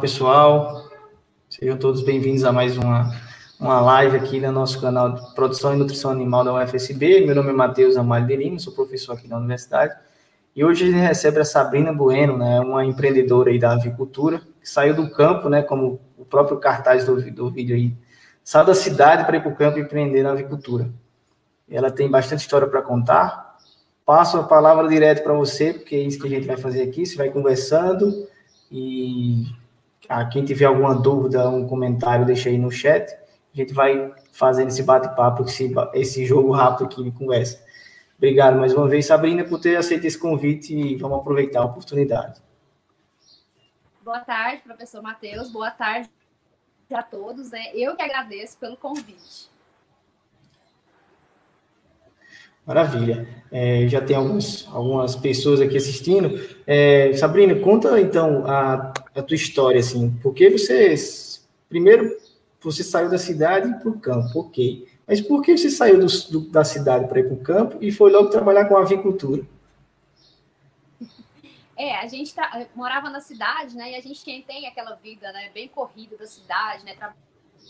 Pessoal. Sejam todos bem-vindos a mais uma, uma live aqui no nosso canal de Produção e Nutrição Animal da UFSB. Meu nome é Matheus Amalho de Lima, sou professor aqui na universidade. E hoje a gente recebe a Sabrina Bueno, né, uma empreendedora aí da avicultura, que saiu do campo, né, como o próprio cartaz do, do vídeo aí, saiu da cidade para ir para o campo e empreender na avicultura. Ela tem bastante história para contar. Passo a palavra direto para você, porque é isso que a gente vai fazer aqui. Você vai conversando e a quem tiver alguma dúvida, um comentário, deixa aí no chat. A gente vai fazendo esse bate-papo, esse, esse jogo rápido aqui de conversa. Obrigado mais uma vez, Sabrina, por ter aceito esse convite e vamos aproveitar a oportunidade. Boa tarde, professor Matheus. Boa tarde a todos. Né? Eu que agradeço pelo convite. Maravilha. É, já tem alguns, algumas pessoas aqui assistindo. É, Sabrina, conta então a, a tua história, assim. Por que você, primeiro, você saiu da cidade para o campo, ok. Mas por que você saiu do, do, da cidade para ir para o campo e foi logo trabalhar com avicultura? É, a gente tá, morava na cidade, né? E a gente tem aquela vida, né? Bem corrida da cidade, né?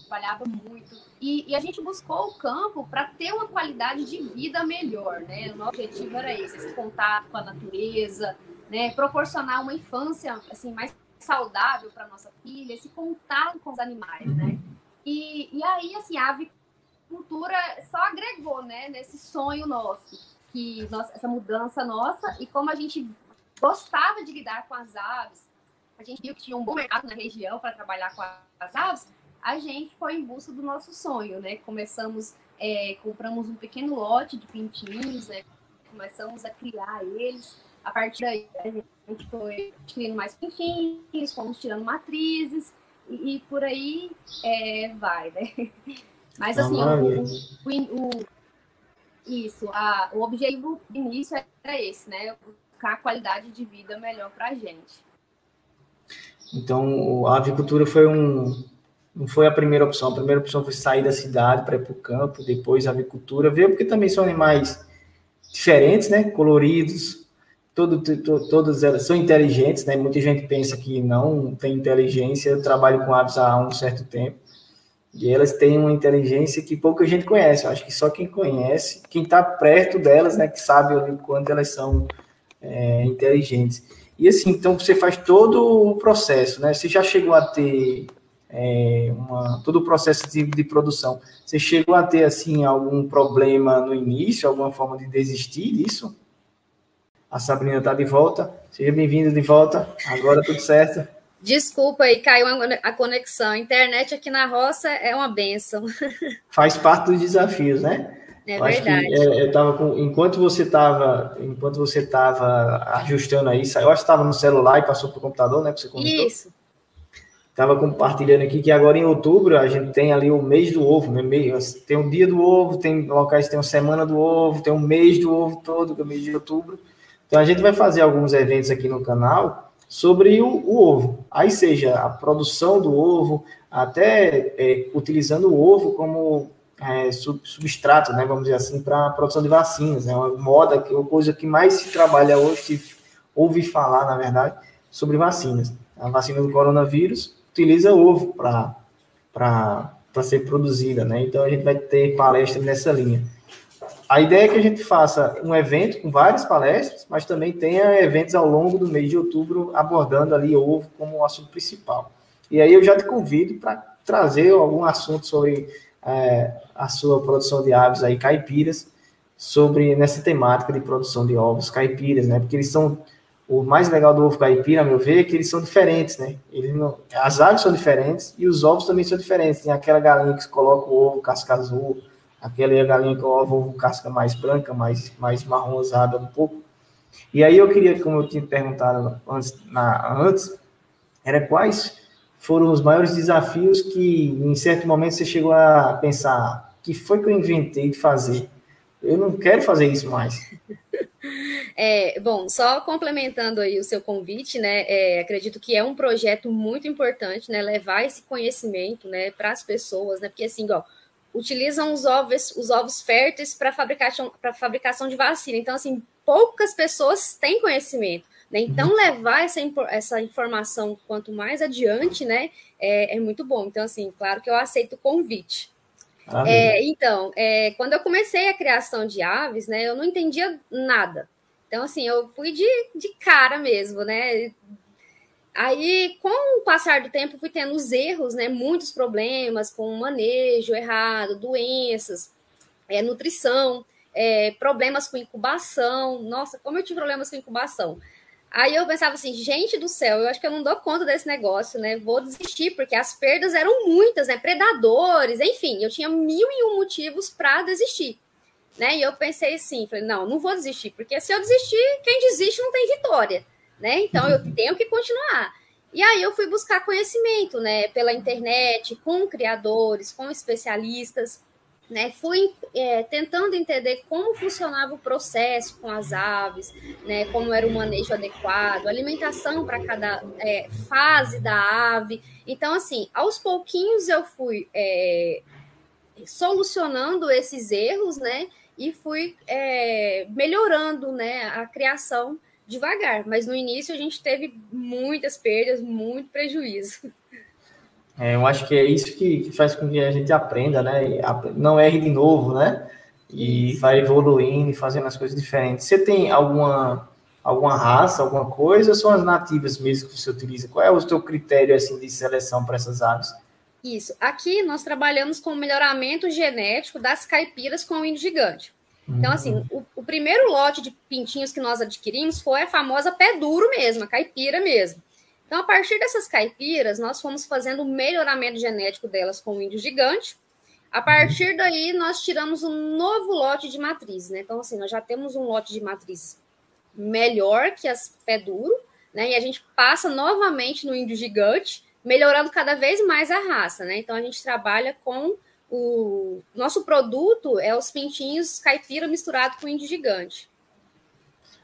trabalhava muito. E, e a gente buscou o campo para ter uma qualidade de vida melhor, né? O nosso objetivo era esse, esse contato com a natureza, né? Proporcionar uma infância, assim, mais saudável para nossa filha, esse contato com os animais, né? E, e aí, assim, a avicultura só agregou, né? Nesse sonho nosso, que nossa, essa mudança nossa, e como a gente gostava de lidar com as aves, a gente viu que tinha um bom mercado na região para trabalhar com as aves, a gente foi em busca do nosso sonho, né? Começamos, é, compramos um pequeno lote de pintinhos, né? Começamos a criar eles. A partir daí, a gente foi tirando mais pintinhos, fomos tirando matrizes e, e por aí é, vai, né? Mas assim, o, o, o, isso, a, o objetivo do início era esse, né? Buscar a qualidade de vida melhor para a gente. Então, a avicultura foi um, não foi a primeira opção. A primeira opção foi sair da cidade para ir para o campo, depois a avicultura. Veio porque também são animais diferentes, né? Coloridos, todo, to, todos elas são inteligentes, né? Muita gente pensa que não tem inteligência. Eu trabalho com aves há um certo tempo. E elas têm uma inteligência que pouca gente conhece. Eu acho que só quem conhece, quem está perto delas, né, que sabe o quanto elas são é, inteligentes. E assim, então você faz todo o processo, né? Você já chegou a ter é, uma, todo o processo de, de, produção. Você chegou a ter assim algum problema no início, alguma forma de desistir disso? A Sabrina está de volta. Seja bem-vinda de volta. Agora tudo certo. Desculpa aí, caiu a conexão. A internet aqui na roça é uma benção. Faz parte dos desafios, né? É eu verdade. É, eu tava com, enquanto você estava, enquanto você estava ajustando aí, eu acho que estava no celular e passou para o computador, né? Que você comentou. Isso estava compartilhando aqui que agora em outubro a gente tem ali o mês do ovo, né? Tem o dia do ovo, tem locais que tem uma semana do ovo, tem um mês do ovo todo, que é o mês de outubro. Então a gente vai fazer alguns eventos aqui no canal sobre o, o ovo. Aí seja a produção do ovo, até é, utilizando o ovo como é, substrato, né? Vamos dizer assim, para a produção de vacinas. É né? uma moda, que é a coisa que mais se trabalha hoje, se ouve falar, na verdade, sobre vacinas. A vacina do coronavírus utiliza ovo para ser produzida, né? Então a gente vai ter palestras nessa linha. A ideia é que a gente faça um evento com várias palestras, mas também tenha eventos ao longo do mês de outubro abordando ali ovo como assunto principal. E aí eu já te convido para trazer algum assunto sobre é, a sua produção de aves aí caipiras, sobre nessa temática de produção de ovos caipiras, né? Porque eles são o mais legal do ovo caipira, a meu ver, é que eles são diferentes, né? Eles não, as aves são diferentes e os ovos também são diferentes. Tem aquela galinha que coloca o ovo casca azul, aquela galinha que coloca o ovo casca mais branca, mais, mais marronzada um pouco. E aí eu queria, como eu tinha perguntado antes, na, antes, era quais foram os maiores desafios que, em certo momento, você chegou a pensar, que foi que eu inventei de fazer? Eu não quero fazer isso mais. É, bom, só complementando aí o seu convite, né? É, acredito que é um projeto muito importante, né? Levar esse conhecimento, né, para as pessoas, né? Porque assim, ó, utilizam os ovos, os ovos férteis para fabricação, fabricação de vacina. Então, assim, poucas pessoas têm conhecimento. Né? Então, uhum. levar essa, essa informação quanto mais adiante, né, é, é muito bom. Então, assim, claro que eu aceito o convite. É, então, é, quando eu comecei a criação de aves, né, eu não entendia nada. Então, assim, eu fui de, de cara mesmo, né? Aí, com o passar do tempo, fui tendo os erros, né? Muitos problemas com manejo errado, doenças, é, nutrição, é, problemas com incubação. Nossa, como eu tive problemas com incubação. Aí eu pensava assim, gente do céu, eu acho que eu não dou conta desse negócio, né? Vou desistir, porque as perdas eram muitas, né? Predadores, enfim, eu tinha mil e um motivos para desistir. Né? E eu pensei assim, falei, não, não vou desistir, porque se eu desistir, quem desiste não tem vitória, né? Então eu tenho que continuar. E aí eu fui buscar conhecimento, né, pela internet, com criadores, com especialistas, né, fui é, tentando entender como funcionava o processo com as aves, né, como era o manejo adequado, alimentação para cada é, fase da ave. Então, assim, aos pouquinhos eu fui é, solucionando esses erros, né, e fui é, melhorando, né, a criação devagar. Mas no início a gente teve muitas perdas, muito prejuízo. É, eu acho que é isso que, que, faz com que a gente aprenda, né? Não erre de novo, né? E vai evoluindo e fazendo as coisas diferentes. Você tem alguma, alguma raça, alguma coisa, ou são as nativas mesmo que você utiliza? Qual é o seu critério assim, de seleção para essas aves? Isso. Aqui nós trabalhamos com o melhoramento genético das caipiras com o índio gigante. Então, assim, uhum. o, o, primeiro lote de pintinhos que nós adquirimos foi a famosa pé duro mesmo, a caipira mesmo. Então, a partir dessas caipiras, nós fomos fazendo o melhoramento genético delas com o índio gigante. A partir daí, nós tiramos um novo lote de matrizes, né? Então, assim, nós já temos um lote de matrizes melhor que as pé duro, né? E a gente passa novamente no índio gigante, melhorando cada vez mais a raça, né? Então, a gente trabalha com o nosso produto é os pintinhos caipira misturado com índio gigante.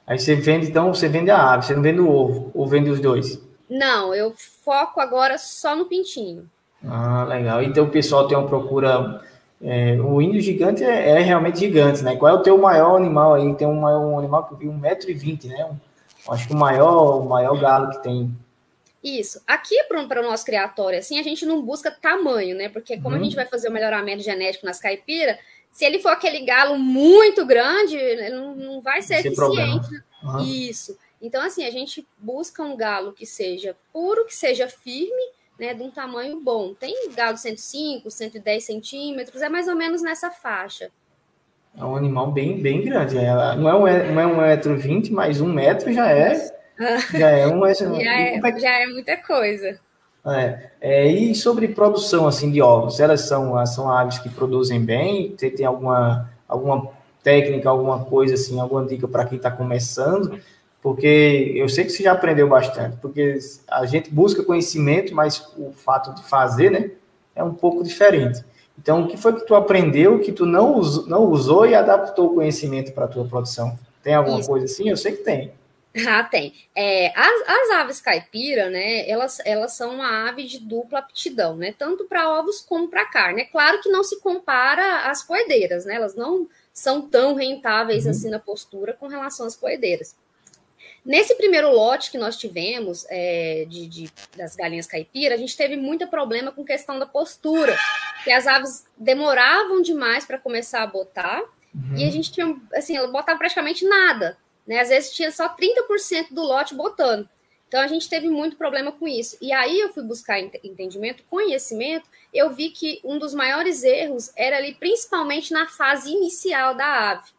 Aí você vende, então, você vende a ave, você não vende o ovo, ou vende os dois? Não, eu foco agora só no pintinho. Ah, legal. Então o pessoal tem uma procura. É, o índio gigante é, é, realmente gigante, né? Qual é o teu maior animal aí? Tem um, maior, um animal que eu vi 1,20m, né? Um, acho que o maior, o maior galo que tem. Isso. Aqui para o nosso criatório, assim, a gente não busca tamanho, né? Porque como a uhum. gente vai fazer o melhoramento genético nas caipiras, se ele for aquele galo muito grande, não, não vai ser eficiente. Uhum. Isso. Então, assim, a gente busca um galo que seja puro, que seja firme, né, de um tamanho bom. Tem galo 105, 110 centímetros, é mais ou menos nessa faixa. É um animal bem, bem grande. É, não, é um, não é um metro vinte, mas um metro já é. já é um. já, é, já é muita coisa. É, é, e sobre produção assim de ovos, elas são, são aves que produzem bem? Você tem alguma, alguma técnica, alguma coisa assim, alguma dica para quem está começando? porque eu sei que você já aprendeu bastante, porque a gente busca conhecimento, mas o fato de fazer, né, é um pouco diferente. Então, o que foi que tu aprendeu que tu não, usou, não usou e adaptou o conhecimento para a tua produção? Tem alguma Isso. coisa assim? Eu sei que tem. Ah, tem. É, as, as, aves caipira, né, elas, elas são uma ave de dupla aptidão, né, tanto para ovos como para carne. É claro que não se compara às poedeiras, né, elas não são tão rentáveis uhum. assim na postura com relação às poedeiras. Nesse primeiro lote que nós tivemos é, de, de, das galinhas caipira, a gente teve muito problema com questão da postura, que as aves demoravam demais para começar a botar, uhum. e a gente tinha, assim, ela botava praticamente nada, né? Às vezes tinha só 30% do lote botando. Então a gente teve muito problema com isso. E aí eu fui buscar entendimento, conhecimento, eu vi que um dos maiores erros era ali principalmente na fase inicial da ave,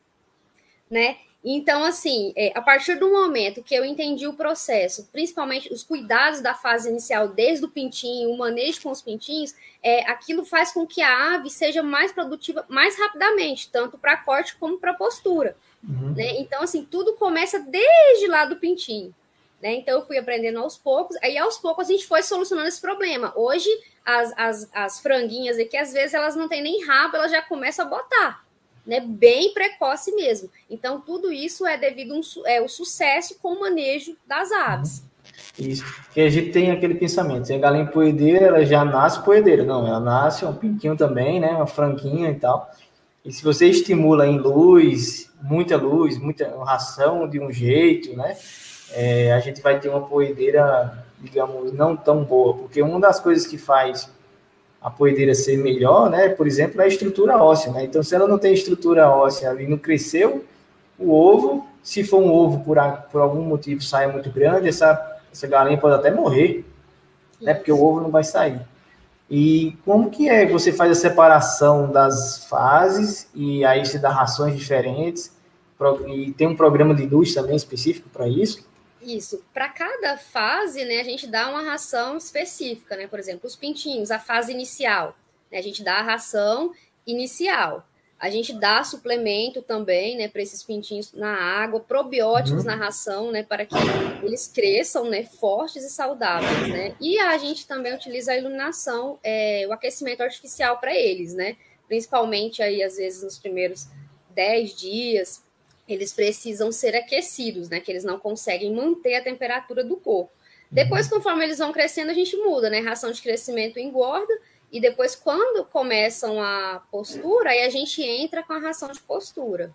né? Então, assim, é, a partir do momento que eu entendi o processo, principalmente os cuidados da fase inicial, desde o pintinho, o manejo com os pintinhos, é, aquilo faz com que a ave seja mais produtiva mais rapidamente, tanto para corte como para postura. Uhum. Né? Então, assim, tudo começa desde lá do pintinho. Né? Então, eu fui aprendendo aos poucos, aí aos poucos a gente foi solucionando esse problema. Hoje, as, as, as franguinhas aqui, às vezes, elas não têm nem rabo, elas já começam a botar né, bem precoce mesmo. Então, tudo isso é devido a um, é, o sucesso com o manejo das aves. Isso, que a gente tem aquele pensamento, se a galinha poedeira, ela já nasce poedeira. Não, ela nasce um pinquinho também, né, uma franquinha e tal. E se você estimula em luz, muita luz, muita ração de um jeito, né, é, a gente vai ter uma poedeira, digamos, não tão boa, porque uma das coisas que faz a poedeira ser melhor, né, por exemplo, é a estrutura óssea, né? Então, se ela não tem estrutura óssea ali, não cresceu, o ovo, se for um ovo por, por algum motivo saia muito grande, essa, essa galinha pode até morrer, né? Porque o ovo não vai sair. E como que é que você faz a separação das fases e aí se dá rações diferentes? E tem um programa de luz também específico para isso? Isso. Para cada fase, né, a gente dá uma ração específica, né? Por exemplo, os pintinhos, a fase inicial, né, a gente dá a ração inicial. A gente dá suplemento também, né, para esses pintinhos na água, probióticos uhum. na ração, né, para que eles cresçam, né, fortes e saudáveis, né. E a gente também utiliza a iluminação, é, o aquecimento artificial para eles, né, principalmente aí às vezes nos primeiros 10 dias, eles precisam ser aquecidos, né? Que eles não conseguem manter a temperatura do corpo. Depois, uhum. conforme eles vão crescendo, a gente muda, né? Ração de crescimento engorda, e depois, quando começam a postura, aí a gente entra com a ração de postura.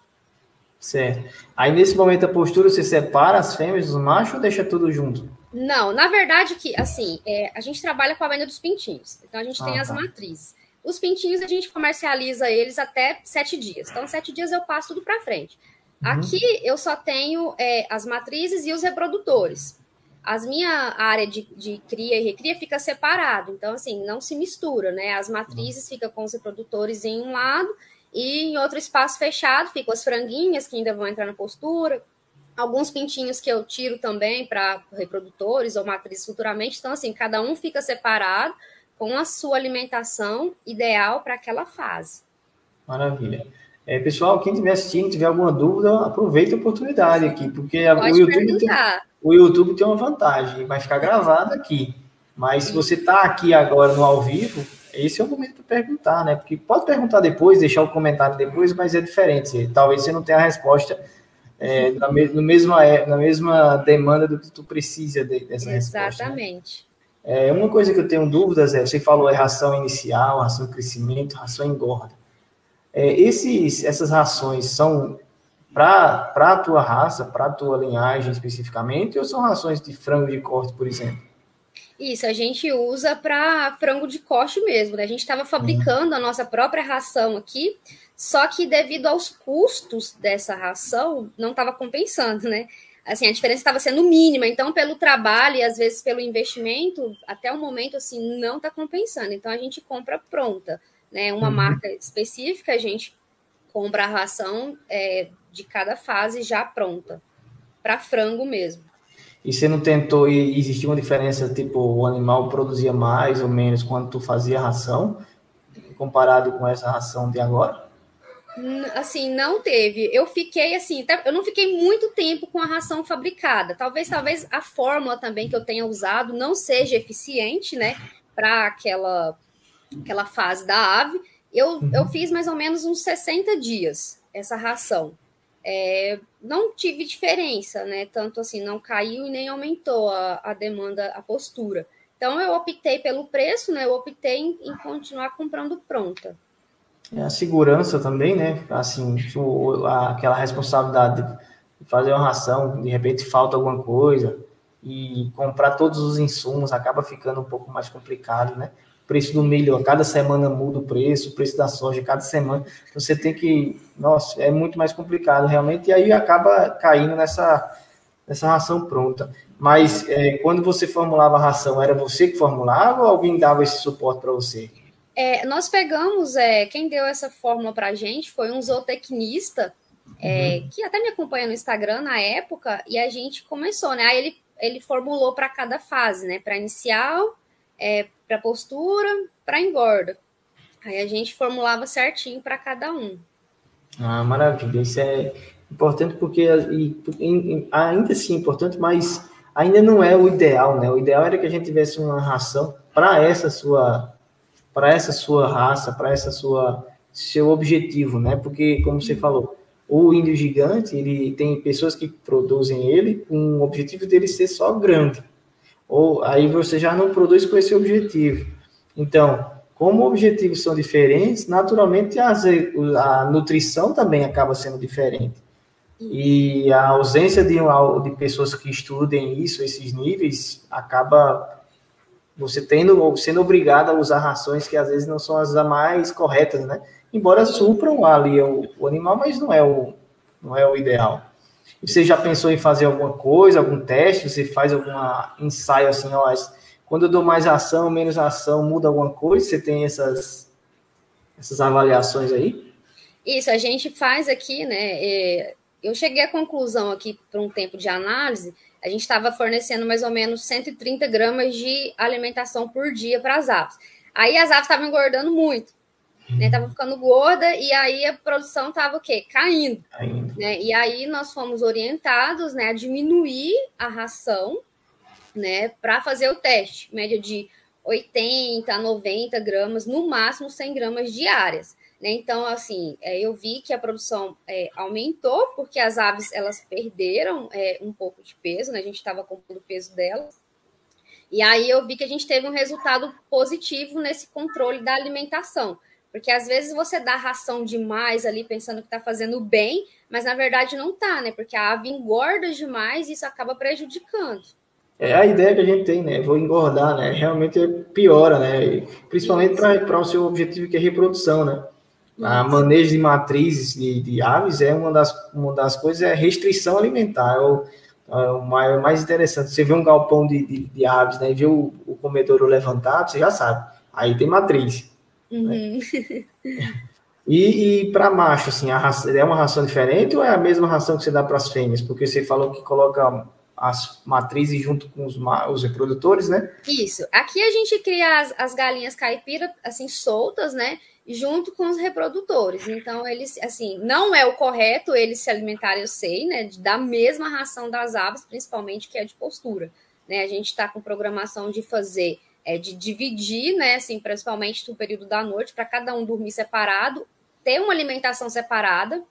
Certo. Aí, nesse momento, a postura, você separa as fêmeas dos machos ou deixa tudo junto? Não, na verdade, que assim, é, a gente trabalha com a venda dos pintinhos. Então, a gente ah, tem as tá. matrizes. Os pintinhos, a gente comercializa eles até sete dias. Então, sete dias eu passo tudo para frente. Uhum. Aqui eu só tenho é, as matrizes e os reprodutores. As minha área de, de cria e recria fica separado, então assim, não se mistura, né? As matrizes ficam com os reprodutores em um lado e em outro espaço fechado ficam as franguinhas que ainda vão entrar na postura, alguns pintinhos que eu tiro também para reprodutores ou matrizes futuramente. Então, assim, cada um fica separado com a sua alimentação ideal para aquela fase. Maravilha. É, pessoal, quem estiver assistindo, tiver alguma dúvida, aproveita a oportunidade aqui, porque o YouTube, tem, o YouTube tem uma vantagem, vai ficar gravado aqui. Mas se você está aqui agora no ao vivo, esse é o momento para perguntar, né? Porque pode perguntar depois, deixar o comentário depois, mas é diferente. Talvez você não tenha a resposta é, na, me, no mesma, é, na mesma demanda do que tu precisa de, dessa Exatamente. resposta. Né? Exatamente. Né? É, uma coisa que eu tenho dúvidas é, você falou é ração inicial, ração crescimento, ração engorda. É, esses, essas rações são para a tua raça, para a tua linhagem especificamente, ou são rações de frango de corte, por exemplo? Isso, a gente usa para frango de corte mesmo. Né? A gente estava fabricando uhum. a nossa própria ração aqui, só que devido aos custos dessa ração, não estava compensando, né? Assim, a diferença estava sendo mínima, então pelo trabalho e às vezes pelo investimento, até o momento assim não está compensando. Então a gente compra pronta né, uma uhum. marca específica, a gente compra a ração é, de cada fase já pronta, para frango mesmo. E você não tentou, e existia uma diferença, tipo, o animal produzia mais ou menos quando tu fazia a ração, comparado com essa ração de agora? Assim, não teve. Eu fiquei assim, eu não fiquei muito tempo com a ração fabricada. Talvez, talvez a fórmula também que eu tenha usado não seja eficiente, né, para aquela aquela fase da ave, eu, uhum. eu fiz mais ou menos uns 60 dias essa ração. É, não tive diferença, né? Tanto assim, não caiu e nem aumentou a, a demanda, a postura. Então, eu optei pelo preço, né? Eu optei em, em continuar comprando pronta. É a segurança também, né? Assim, o, a, aquela responsabilidade de fazer uma ração, de repente falta alguma coisa, e comprar todos os insumos acaba ficando um pouco mais complicado, né? Preço do milho, a cada semana muda o preço, o preço da soja, cada semana. Você tem que. Nossa, é muito mais complicado, realmente, e aí acaba caindo nessa, nessa ração pronta. Mas é, quando você formulava a ração, era você que formulava ou alguém dava esse suporte para você? É, nós pegamos, é, quem deu essa fórmula para a gente foi um zootecnista, é, uhum. que até me acompanha no Instagram na época, e a gente começou, né? Aí ele, ele formulou para cada fase, né? Para inicial, é, para postura, para engorda. Aí a gente formulava certinho para cada um. Ah, maravilha. Isso é importante porque e, ainda assim é importante, mas ainda não é o ideal, né? O ideal era que a gente tivesse uma ração para essa sua para essa sua raça, para essa sua seu objetivo, né? Porque como você falou, o índio gigante, ele tem pessoas que produzem ele com o objetivo dele ser só grande ou aí você já não produz com esse objetivo. Então, como objetivos são diferentes, naturalmente as, a nutrição também acaba sendo diferente. E a ausência de, de pessoas que estudem isso, esses níveis, acaba você tendo, sendo obrigado a usar rações que às vezes não são as mais corretas, né? Embora supram ali o, o animal, mas não é o, não é o ideal. Você já pensou em fazer alguma coisa, algum teste? Você faz algum ensaio assim, ó, quando eu dou mais ação, menos ação, muda alguma coisa? Você tem essas, essas avaliações aí? Isso, a gente faz aqui, né? É, eu cheguei à conclusão aqui para um tempo de análise, a gente estava fornecendo mais ou menos 130 gramas de alimentação por dia para as aves. Aí as aves estavam engordando muito, né? Estavam ficando gorda e aí a produção estava o quê? Caindo. Caindo. Né? E aí nós fomos orientados né, a diminuir a ração né, para fazer o teste, média de 80 a 90 gramas, no máximo 100 gramas diárias. Né? Então, assim, é, eu vi que a produção é, aumentou, porque as aves elas perderam é, um pouco de peso, né? a gente estava comprando o peso delas. E aí eu vi que a gente teve um resultado positivo nesse controle da alimentação. Porque às vezes você dá ração demais ali, pensando que está fazendo bem, mas na verdade não está, né? Porque a ave engorda demais e isso acaba prejudicando. É a ideia que a gente tem, né? Vou engordar, né? Realmente piora, né? Principalmente para o seu objetivo que é reprodução, né? A manejo de matrizes de, de, aves é uma das, uma das coisas, é restrição alimentar. É o, é o mais, mais interessante. Você vê um galpão de, de, de aves, né? E vê o, o comedouro levantado, você já sabe. Aí tem matriz. Uhum. Né? E, e para macho, assim, raça, é uma ração diferente ou é a mesma ração que você dá para as fêmeas? Porque você falou que coloca as matrizes junto com os, os reprodutores, né? Isso. Aqui a gente cria as, as galinhas caipira, assim, soltas, né? junto com os reprodutores. Então, eles, assim, não é o correto eles se alimentarem, eu sei, né, da mesma ração das aves, principalmente que é de postura. Né? A gente está com programação de fazer, é, de dividir, né, assim, principalmente no período da noite, para cada um dormir separado, ter uma alimentação separada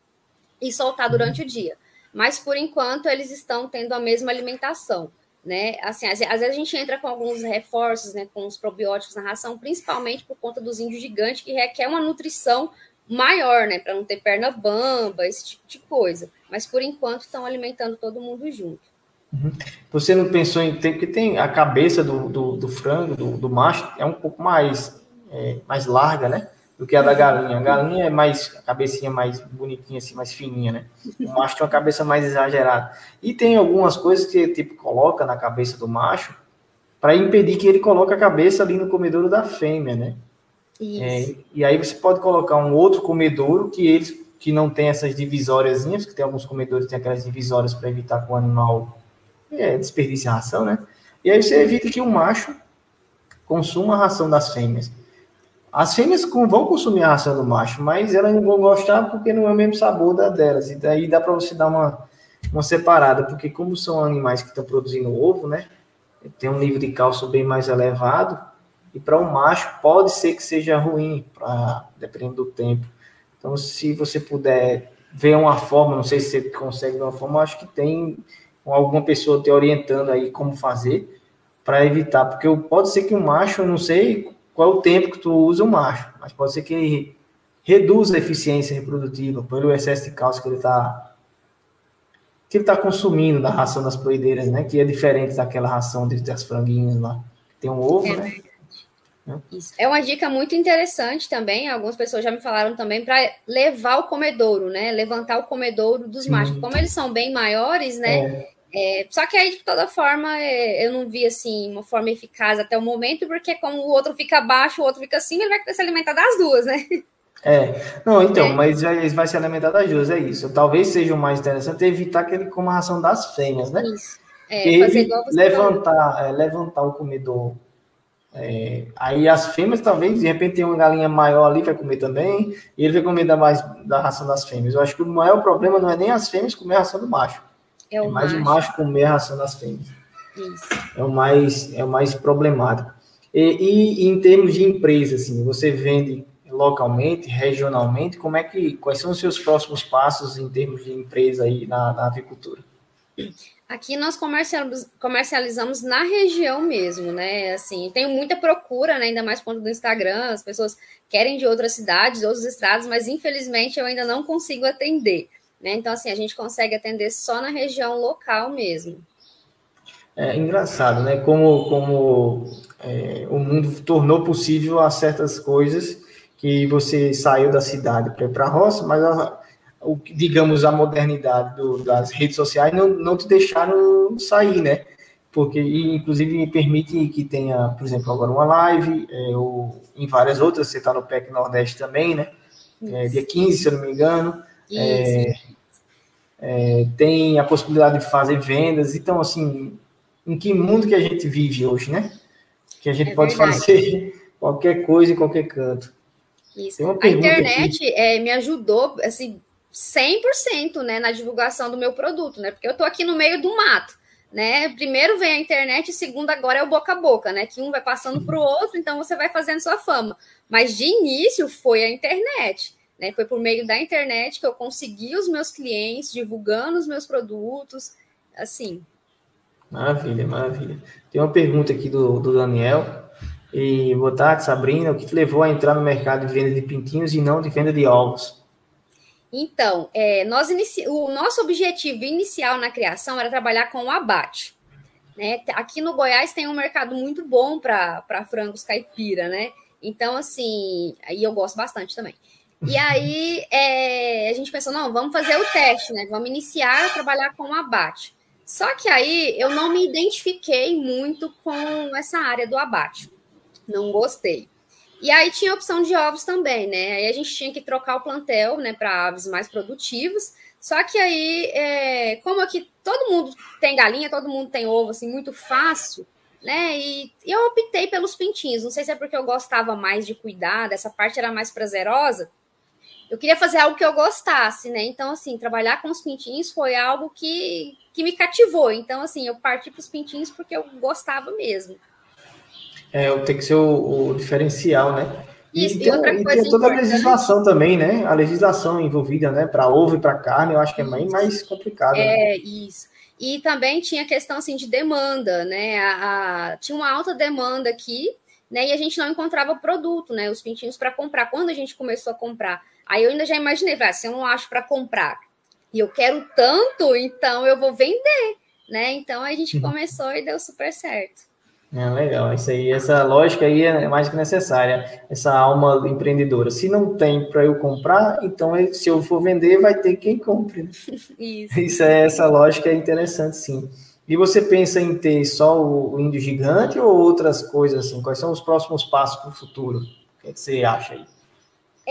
e soltar durante o dia. Mas, por enquanto, eles estão tendo a mesma alimentação né? Assim, às, vezes a gente entra com alguns reforços, né, com os probióticos na ração, principalmente por conta dos índios gigantes, que requer uma nutrição maior, né, para não ter perna bamba, esse tipo de coisa. Mas por enquanto estão alimentando todo mundo junto. Uhum. Você não pensou em ter, porque tem a cabeça do, do, do frango, do, do, macho, é um pouco mais, é, mais larga, né? do que a da galinha. A galinha é mais, a cabecinha mais bonitinha, assim, mais fininha, né? O macho tem uma cabeça mais exagerada. E tem algumas coisas que, tipo, coloca na cabeça do macho para impedir que ele coloque a cabeça ali no comedouro da fêmea, né? É, e aí você pode colocar um outro comedouro que eles que não tem essas divisórias, que tem alguns comedores que tem aquelas divisórias para evitar que o animal é, desperdice a ração, né? E aí você evita que o macho consuma a ração das fêmeas. As fêmeas vão consumir a ração do macho, mas elas não vão gostar porque não é o mesmo sabor da delas. E daí dá para você dar uma, uma separada, porque como são animais que estão produzindo ovo, né? Tem um nível de cálcio bem mais elevado. E para um macho pode ser que seja ruim, pra, dependendo do tempo. Então, se você puder ver uma forma, não sei se você consegue ver uma forma, acho que tem alguma pessoa te orientando aí como fazer para evitar, porque pode ser que o macho, não sei qual é o tempo que tu usa o macho, mas pode ser que ele reduza a eficiência reprodutiva pelo excesso de cálcio que ele está que ele está consumindo da ração das poedeiras, né? Que é diferente daquela ração das franguinhas lá. Tem um ovo, é né? Isso. É uma dica muito interessante também. Algumas pessoas já me falaram também para levar o comedouro, né? Levantar o comedouro dos machos. Como eles são bem maiores, né? É. É, só que aí, de toda forma, é, eu não vi assim uma forma eficaz até o momento, porque como o outro fica baixo, o outro fica assim, ele vai se alimentar das duas, né? É, não, então, é. mas ele vai se alimentar das duas, é isso. Talvez seja o mais interessante evitar que ele coma a ração das fêmeas, né? Isso. É, fazer igual você levantar, é, levantar o comedor. É, aí as fêmeas, talvez, de repente, tem uma galinha maior ali vai comer também, e ele vai comer da mais da ração das fêmeas. Eu acho que o maior problema não é nem as fêmeas comer a ração do macho é, o é mais macho. o macho comer a ração das fêmeas. Isso. É o mais, é o mais problemático. E, e, em termos de empresa, assim, você vende localmente, regionalmente, como é que, quais são os seus próximos passos em termos de empresa aí na, na avicultura? Aqui nós comercializamos, na região mesmo, né? Assim, tenho muita procura, né? ainda mais ponto do Instagram, as pessoas querem de outras cidades, outros estados, mas infelizmente eu ainda não consigo atender Né? Então, assim, a gente consegue atender só na região local mesmo. É engraçado, né? Como, como é, o mundo tornou possível a certas coisas que você saiu da cidade para ir para a roça, mas a, o, digamos a modernidade do, das redes sociais não, não te deixaram sair, né? Porque inclusive permite que tenha, por exemplo, agora uma live, é, ou em várias outras, você está no PEC Nordeste também, né? É, dia 15, se eu não me engano. É, é, tem a possibilidade de fazer vendas. Então, assim, em que mundo que a gente vive hoje, né? Que a gente é pode verdade. fazer qualquer coisa em qualquer canto. Isso. A internet é, me ajudou, assim, 100% né, na divulgação do meu produto, né? Porque eu tô aqui no meio do mato, né? Primeiro vem a internet, segundo agora é o boca a boca, né? Que um vai passando para o outro, então você vai fazendo sua fama. Mas de início foi a internet, né? Foi por meio da internet que eu consegui os meus clientes, divulgando os meus produtos, assim. Maravilha, maravilha. Tem uma pergunta aqui do, do Daniel. E boa tarde, Sabrina. O que te levou a entrar no mercado de venda de pintinhos e não de venda de ovos? Então, é, nós inici... o nosso objetivo inicial na criação era trabalhar com o abate. Né? Aqui no Goiás tem um mercado muito bom para frangos caipira, né? Então, assim, aí eu gosto bastante também. E aí é, a gente pensou, não, vamos fazer o teste, né? Vamos iniciar a trabalhar com o abate. Só que aí eu não me identifiquei muito com essa área do abate. Não gostei. E aí tinha a opção de ovos também, né? Aí a gente tinha que trocar o plantel, né, para aves mais produtivos. Só que aí, é, como aqui todo mundo tem galinha, todo mundo tem ovo, assim, muito fácil, né? E, e eu optei pelos pintinhos. Não sei se é porque eu gostava mais de cuidar, dessa parte era mais prazerosa. Eu queria fazer algo que eu gostasse, né? Então, assim, trabalhar com os pintinhos foi algo que, que me cativou. Então, assim, eu parti para os pintinhos porque eu gostava mesmo. É, tem que ser o, o diferencial, né? E, Isso, tem, e outra coisa e tem toda a legislação também, né? A legislação envolvida, né? Para ovo e para carne, eu acho que é bem mais complicado. Né? É, né? isso. E também tinha questão assim de demanda, né? A, a, tinha uma alta demanda aqui, né? E a gente não encontrava produto, né? Os pintinhos para comprar. Quando a gente começou a comprar, aí eu ainda já imaginei, ah, se eu não acho para comprar e eu quero tanto, então eu vou vender, né? Então a gente uhum. começou e deu super certo. É legal, isso aí, essa lógica aí é mais que necessária, essa alma empreendedora. Se não tem para eu comprar, então se eu for vender, vai ter quem compre. Né? Isso. isso é essa lógica é interessante, sim. E você pensa em ter só o índio gigante ou outras coisas assim? Quais são os próximos passos para o futuro? O que, é que, você acha aí?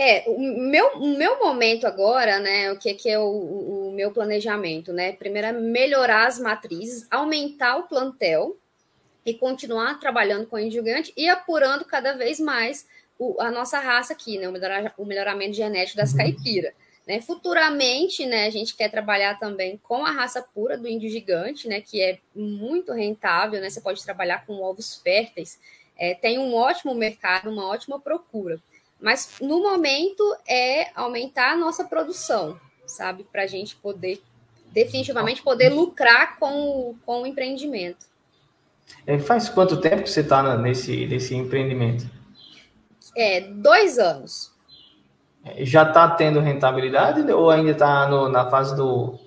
É, o meu, o meu momento agora, né? O que, que é o, o meu planejamento, né? Primeiro é melhorar as matrizes, aumentar o plantel, e continuar trabalhando com o índio gigante e apurando cada vez mais o, a nossa raça aqui, né? O, o melhoramento genético das uhum. caipira. Né? Futuramente, né, a gente quer trabalhar também com a raça pura do índio gigante, né, que é muito rentável, né? Você pode trabalhar com ovos férteis, é, tem um ótimo mercado, uma ótima procura. Mas no momento é aumentar a nossa produção, sabe? Para a gente poder definitivamente poder lucrar com, com o empreendimento. É, faz quanto tempo que você está nesse, nesse empreendimento? É, dois anos. É, já está tendo rentabilidade ou ainda está na fase do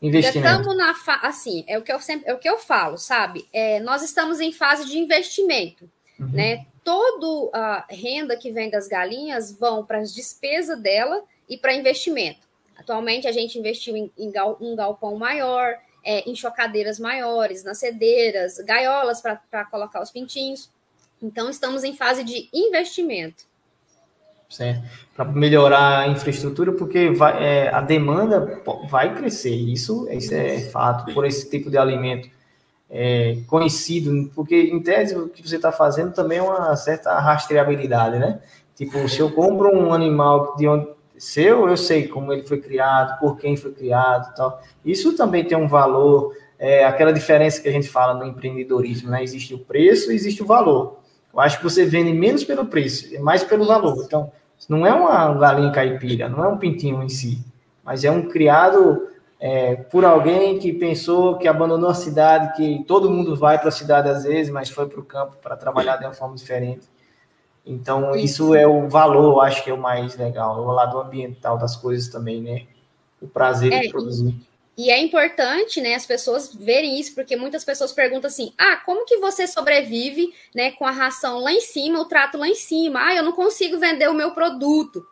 investimento? Já estamos na fase, assim, é o que eu sempre, é o que eu falo, sabe? É, nós estamos em fase de investimento, uhum. né? Toda a renda que vem das galinhas vão para as despesas dela e para investimento. Atualmente a gente investiu em, em um galpão maior, é, em chocadeiras maiores, nas cedeiras, gaiolas para colocar os pintinhos. Então, estamos em fase de investimento. Certo. Para melhorar a infraestrutura, porque vai, é, a demanda vai crescer, isso, isso é fato, por esse tipo de alimento é, conhecido, porque em tese o que você está fazendo também é uma certa rastreabilidade, né? Tipo, se eu compro um animal de onde seu, eu sei como ele foi criado, por quem foi criado tal. Isso também tem um valor, é, aquela diferença que a gente fala no empreendedorismo, né? Existe o preço, existe o valor. Eu acho que você vende menos pelo preço, é mais pelo valor. Então, não é uma galinha caipira, não é um pintinho em si, mas é um criado é, por alguém que pensou, que abandonou a cidade, que todo mundo vai para a cidade às vezes, mas foi para o campo para trabalhar de uma forma diferente. Então, isso é o valor, eu acho que é o mais legal, o lado ambiental das coisas também, né? o prazer é, de produzir. E é importante, né, as pessoas verem isso, porque muitas pessoas perguntam assim: ah, como que você sobrevive, né, com a ração lá em cima, o trato lá em cima? Ah, eu não consigo vender o meu produto.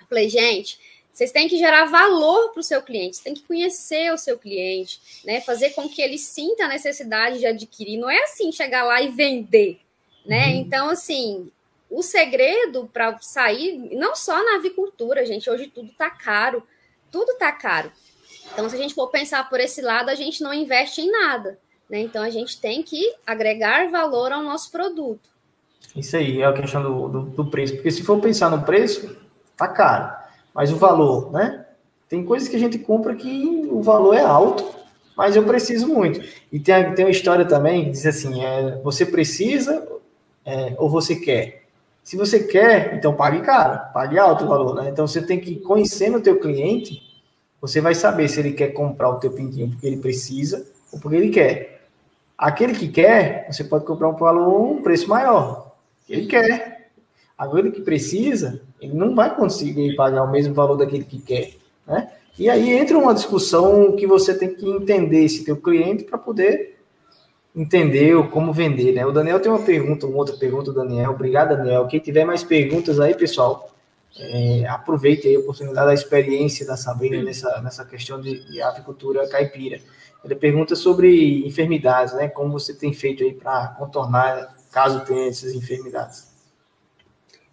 Eu falei, gente, vocês têm que gerar valor para o seu cliente, você tem que conhecer o seu cliente, né, fazer com que ele sinta a necessidade de adquirir. Não é assim chegar lá e vender, né? Uhum. Então, assim, o segredo para sair, não só na avicultura, gente, hoje tudo está caro, tudo está caro. Então, se a gente for pensar por esse lado, a gente não investe em nada. Né? Então, a gente tem que agregar valor ao nosso produto. Isso aí, é a questão do, do, do preço. Porque se for pensar no preço, tá caro. Mas o valor, né? Tem coisas que a gente compra que o valor é alto, mas eu preciso muito. E tem, tem uma história também que diz assim: é, você precisa é, ou você quer? Se você quer, então pague caro, pague alto o valor, né? Então você tem que conhecer no teu cliente você vai saber se ele quer comprar o teu pintinho porque ele precisa ou porque ele quer. Aquele que quer, você pode comprar um valor, um preço maior. Ele quer. Agora, ele que precisa, ele não vai conseguir pagar o mesmo valor daquele que quer, né? E aí entra uma discussão que você tem que entender esse teu cliente para poder entender como vender, né? O Daniel tem uma pergunta, uma outra pergunta, Daniel. Obrigado, Daniel. Quem tiver mais perguntas aí, pessoal, é, aproveite aí a oportunidade da experiência da Sabrina nessa, nessa questão de, de avicultura caipira. Ele pergunta sobre enfermidades, né? Como você tem feito aí para contornar caso tenha essas enfermidades?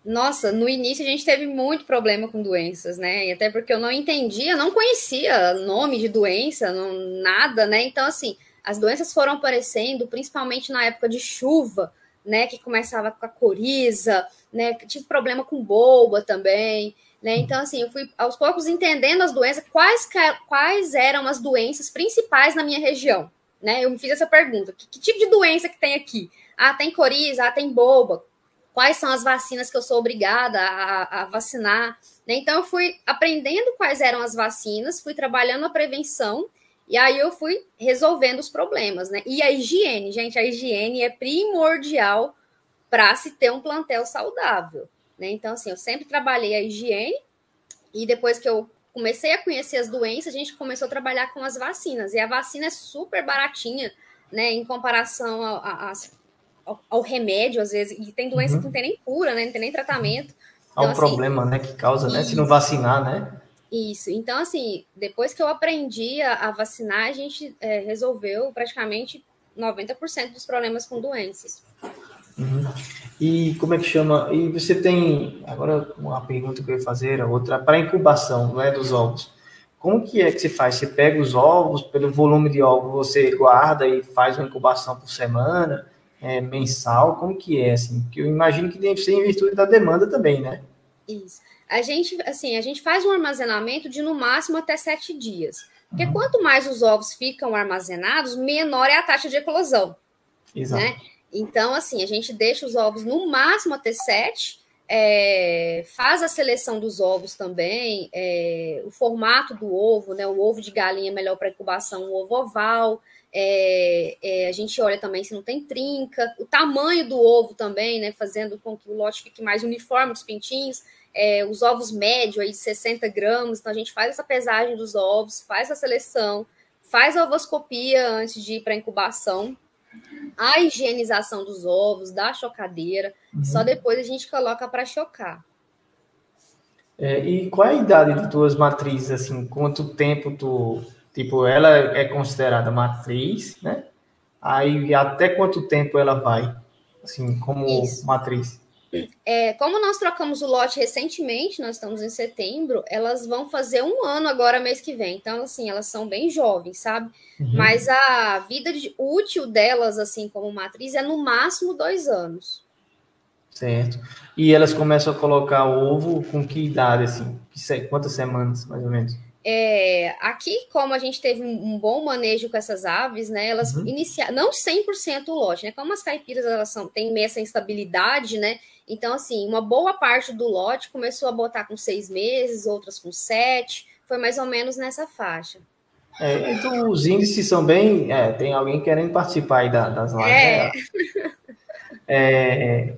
Nossa, no início a gente teve muito problema com doenças, né? E até porque eu não entendia, não conhecia nome de doença, não, nada, né? Então, assim, as doenças foram aparecendo, principalmente na época de chuva, né? Que começava com a coriza, né? Tive problema com boba também, né? Então, assim, eu fui aos poucos entendendo as doenças, quais, quais eram as doenças principais na minha região, né? Eu me fiz essa pergunta: que, que tipo de doença que tem aqui? Ah, tem coriza, ah, tem boba. Quais são as vacinas que eu sou obrigada a, a vacinar? Né? Então, eu fui aprendendo quais eram as vacinas, fui trabalhando a prevenção e aí eu fui resolvendo os problemas, né? E a higiene, gente, a higiene é primordial para se ter um plantel saudável. Né? Então, assim, eu sempre trabalhei a higiene e depois que eu comecei a conhecer as doenças, a gente começou a trabalhar com as vacinas. E a vacina é super baratinha, né, em comparação ao, ao, ao remédio, às vezes. E tem doença uhum. que não tem nem cura, né, não tem nem tratamento. Há então, um assim, problema, né, que causa, né, se não vacinar, né? Isso. Então, assim, depois que eu aprendi a, a vacinar, a gente é, resolveu praticamente 90% dos problemas com doenças. Uhum. E como é que chama? E você tem agora uma pergunta que eu ia fazer, a outra para incubação, não é dos ovos. Como que é que você faz? Você pega os ovos, pelo volume de ovos, você guarda e faz uma incubação por semana, é, mensal? Como que é assim? Porque eu imagino que deve ser em virtude da demanda também, né? Isso. A gente, assim, a gente faz um armazenamento de no máximo até sete dias. Porque uhum. quanto mais os ovos ficam armazenados, menor é a taxa de eclosão. Exato. Né? Então, assim, a gente deixa os ovos no máximo até sete, é, faz a seleção dos ovos também, é, o formato do ovo, né? O ovo de galinha é melhor para incubação, o ovo oval. É, é, a gente olha também se não tem trinca, o tamanho do ovo também, né? Fazendo com que o lote fique mais uniforme dos pintinhos. É, os ovos médios aí de 60 gramas, então a gente faz essa pesagem dos ovos, faz a seleção, faz a ovoscopia antes de ir para incubação a higienização dos ovos, da chocadeira, uhum. só depois a gente coloca para chocar. É, e qual é a idade de tuas matrizes, assim, quanto tempo tu, tipo, ela é considerada matriz, né? Aí até quanto tempo ela vai, assim, como Isso. matriz? É, como nós trocamos o lote recentemente, nós estamos em setembro, elas vão fazer um ano agora, mês que vem. Então, assim, elas são bem jovens, sabe? Uhum. Mas a vida de, útil delas, assim, como matriz, é no máximo dois anos. Certo. E elas começam a colocar ovo com que idade, assim? Quantas semanas, mais ou menos? É, aqui, como a gente teve um, um, bom manejo com essas aves, né? Elas uhum. iniciaram, não 100% o lote, né? Como as caipiras elas são, têm meio essa instabilidade, né? Então, assim, uma boa parte do lote começou a botar com seis meses, outras com sete, foi mais ou menos nessa faixa. É, então, os índices são bem. É, tem alguém querendo participar aí da, das lives. É. Né? é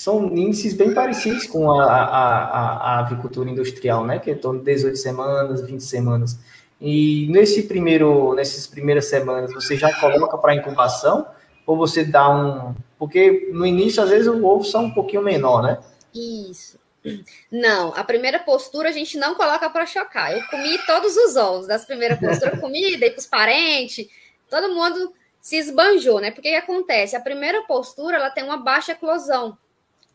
são índices bem parecidos com a, a, a, a avicultura industrial, né? Que é em torno de 18 semanas, 20 semanas. E nesse primeiro, nessas primeiras semanas, você já coloca para incubação ou você dá um. Porque no início, às vezes, o ovo são um pouquinho menor, né? Isso. Não, a primeira postura a gente não coloca para chocar. Eu comi todos os ovos das primeiras posturas, comi, dei para os parentes, todo mundo se esbanjou, né? Porque que acontece? A primeira postura ela tem uma baixa eclosão,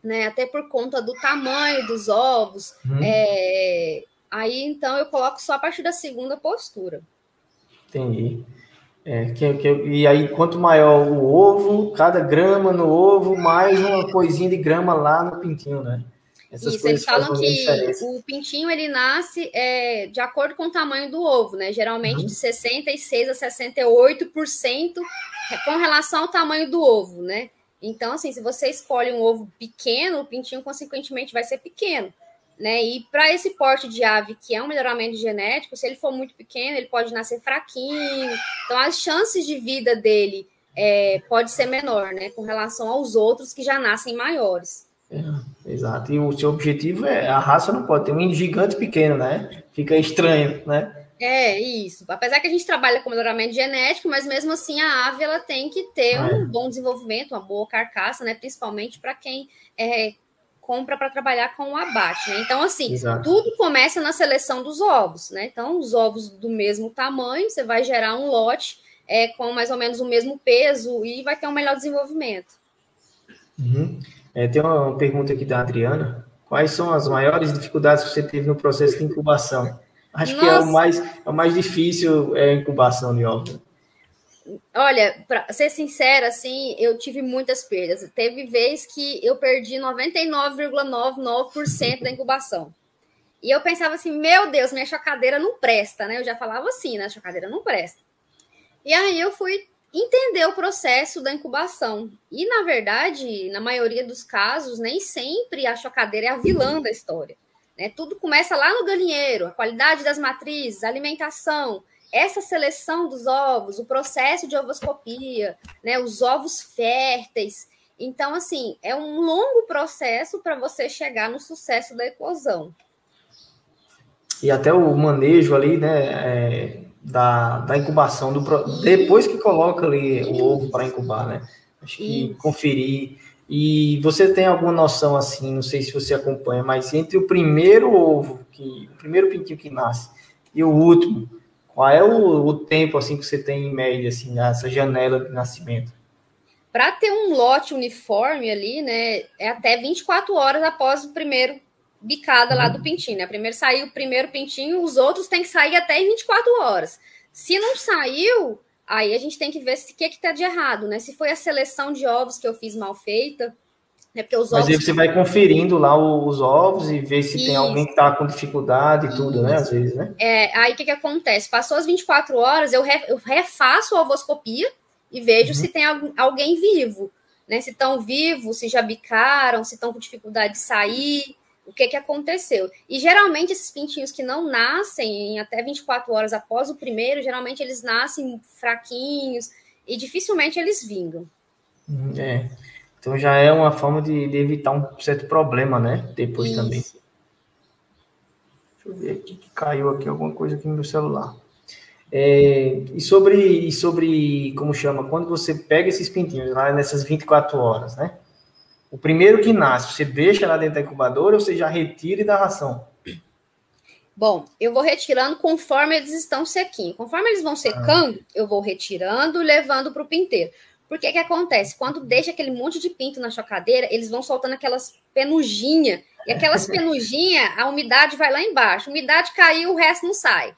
né? Até por conta do tamanho dos ovos. Hum. É... Aí então eu coloco só a partir da segunda postura. Entendi. É, que, que, e aí, quanto maior o ovo, cada grama no ovo, mais uma coisinha de grama lá no pintinho, né? Essas Isso, eles falam que o pintinho ele nasce é, de acordo com o tamanho do ovo, né? Geralmente uhum. de 66 a 68% com relação ao tamanho do ovo, né? Então, assim, se você escolhe um ovo pequeno, o pintinho, consequentemente, vai ser pequeno. Né? E para esse porte de ave, que é um melhoramento genético, se ele for muito pequeno, ele pode nascer fraquinho. Então, as chances de vida dele é, pode ser menor, né? Com relação aos outros que já nascem maiores. É, exato. E o seu objetivo é a raça não pode ter um gigante pequeno, né? Fica estranho, né? É, isso. Apesar que a gente trabalha com melhoramento genético, mas mesmo assim a ave ela tem que ter um é. bom desenvolvimento, uma boa carcaça, né? Principalmente para quem é, compra para trabalhar com o abate, né? Então, assim, Exato. tudo começa na seleção dos ovos, né? Então, os ovos do mesmo tamanho, você vai gerar um lote é, com mais ou menos o mesmo peso e vai ter um melhor desenvolvimento. Uhum. É, tem uma pergunta aqui da Adriana. Quais são as maiores dificuldades que você teve no processo de incubação? Acho Nossa. que é o mais, é o mais difícil é a incubação de ovos. Olha, para ser sincera, assim, eu tive muitas perdas. Teve vez que eu perdi 99,99% da incubação. E eu pensava assim, meu Deus, minha chocadeira não presta, né? Eu já falava assim, né? A chocadeira não presta. E aí eu fui entender o processo da incubação. E, na verdade, na maioria dos casos, nem sempre a chocadeira é a vilã da história. Né? Tudo começa lá no galinheiro, a qualidade das matrizes, a alimentação, essa seleção dos ovos, o processo de ovoscopia, né? os ovos férteis. Então, assim, é um longo processo para você chegar no sucesso da eclosão. E até o manejo ali, né? É da, da incubação, do, depois que coloca ali o ovo para incubar, né? Acho que Isso. conferir. E você tem alguma noção assim, não sei se você acompanha, mas entre o primeiro ovo, que, o primeiro pintinho que nasce, e o último, qual é o, o tempo assim que você tem em média, assim, essa janela de nascimento? Para ter um lote uniforme ali, né, é até 24 horas após o primeiro bicada lá do uhum. pintinho, né? Primeiro saiu o primeiro pintinho, os outros têm que sair até em 24 horas. Se não saiu, aí a gente tem que ver o que, que tá de errado, né? Se foi a seleção de ovos que eu fiz mal feita, né? Porque os ovos. Mas você vai conferindo lá os ovos e ver se Isso. tem alguém que está com dificuldade e tudo, né? Às vezes, né? É, aí o que, que acontece? Passou as 24 horas, eu, re, eu refaço a ovoscopia e vejo uhum. se tem alguém vivo, né? Se estão vivos, se já bicaram, se estão com dificuldade de sair o que, que aconteceu. E geralmente esses pintinhos que não nascem em até 24 horas após o primeiro, geralmente eles nascem fraquinhos e dificilmente eles vingam. Hum, é. Então já é uma forma de, de evitar um certo problema, né? Depois Isso. também. Deixa eu ver aqui que caiu aqui alguma coisa aqui no meu celular. É, e sobre e sobre como chama quando você pega esses pintinhos lá nessas 24 horas, né? O primeiro que nasce, você deixa lá dentro da incubadora ou você já retira e dá ração? Bom, eu vou retirando conforme eles estão sequinhos. Conforme eles vão secando, ah. eu vou retirando e levando para o pinteiro. Porque que acontece? Quando deixa aquele monte de pinto na chocadeira, eles vão soltando aquelas penuginhas. E aquelas penuginhas, a umidade vai lá embaixo. A umidade caiu, o resto não sai.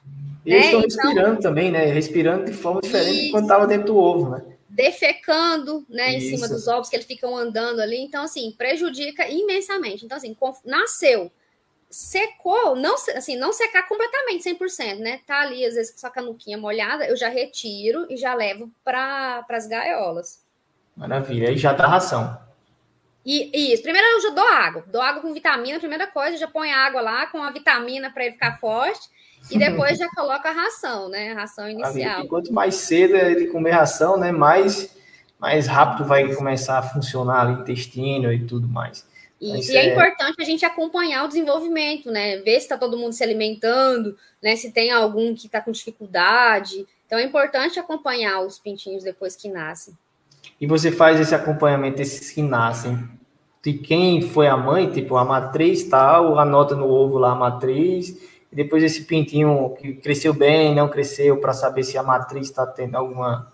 E eles né? estão então, respirando também, né? Respirando de forma diferente de quando estava dentro do ovo, né? Defecando, né, em cima dos ovos que eles ficam andando ali. Então, assim, prejudica imensamente. Então, assim, nasceu, secou, não, assim, não secar completamente 100%, né? Tá ali, às vezes, com sua canuquinha molhada, eu já retiro e já levo para as gaiolas. Maravilha. Aí já dá ração. E isso. Primeiro eu já dou água. Dou água com vitamina, primeira coisa, já põe água lá com a vitamina para ele ficar forte. E depois já coloca a ração, né? A ração inicial. quanto mais cedo ele comer ração, né? Mais, mais rápido vai começar a funcionar o intestino e tudo mais. Isso. E é, é, importante a gente acompanhar o desenvolvimento, né? Ver se está todo mundo se alimentando, né? Se tem algum que está com dificuldade. Então é importante acompanhar os pintinhos depois que nascem. E você faz esse acompanhamento desses que nascem de quem foi a mãe, tipo a matriz tal, anota no ovo lá a matriz, e depois esse pintinho que cresceu bem, não cresceu, para saber se a matriz está tendo alguma.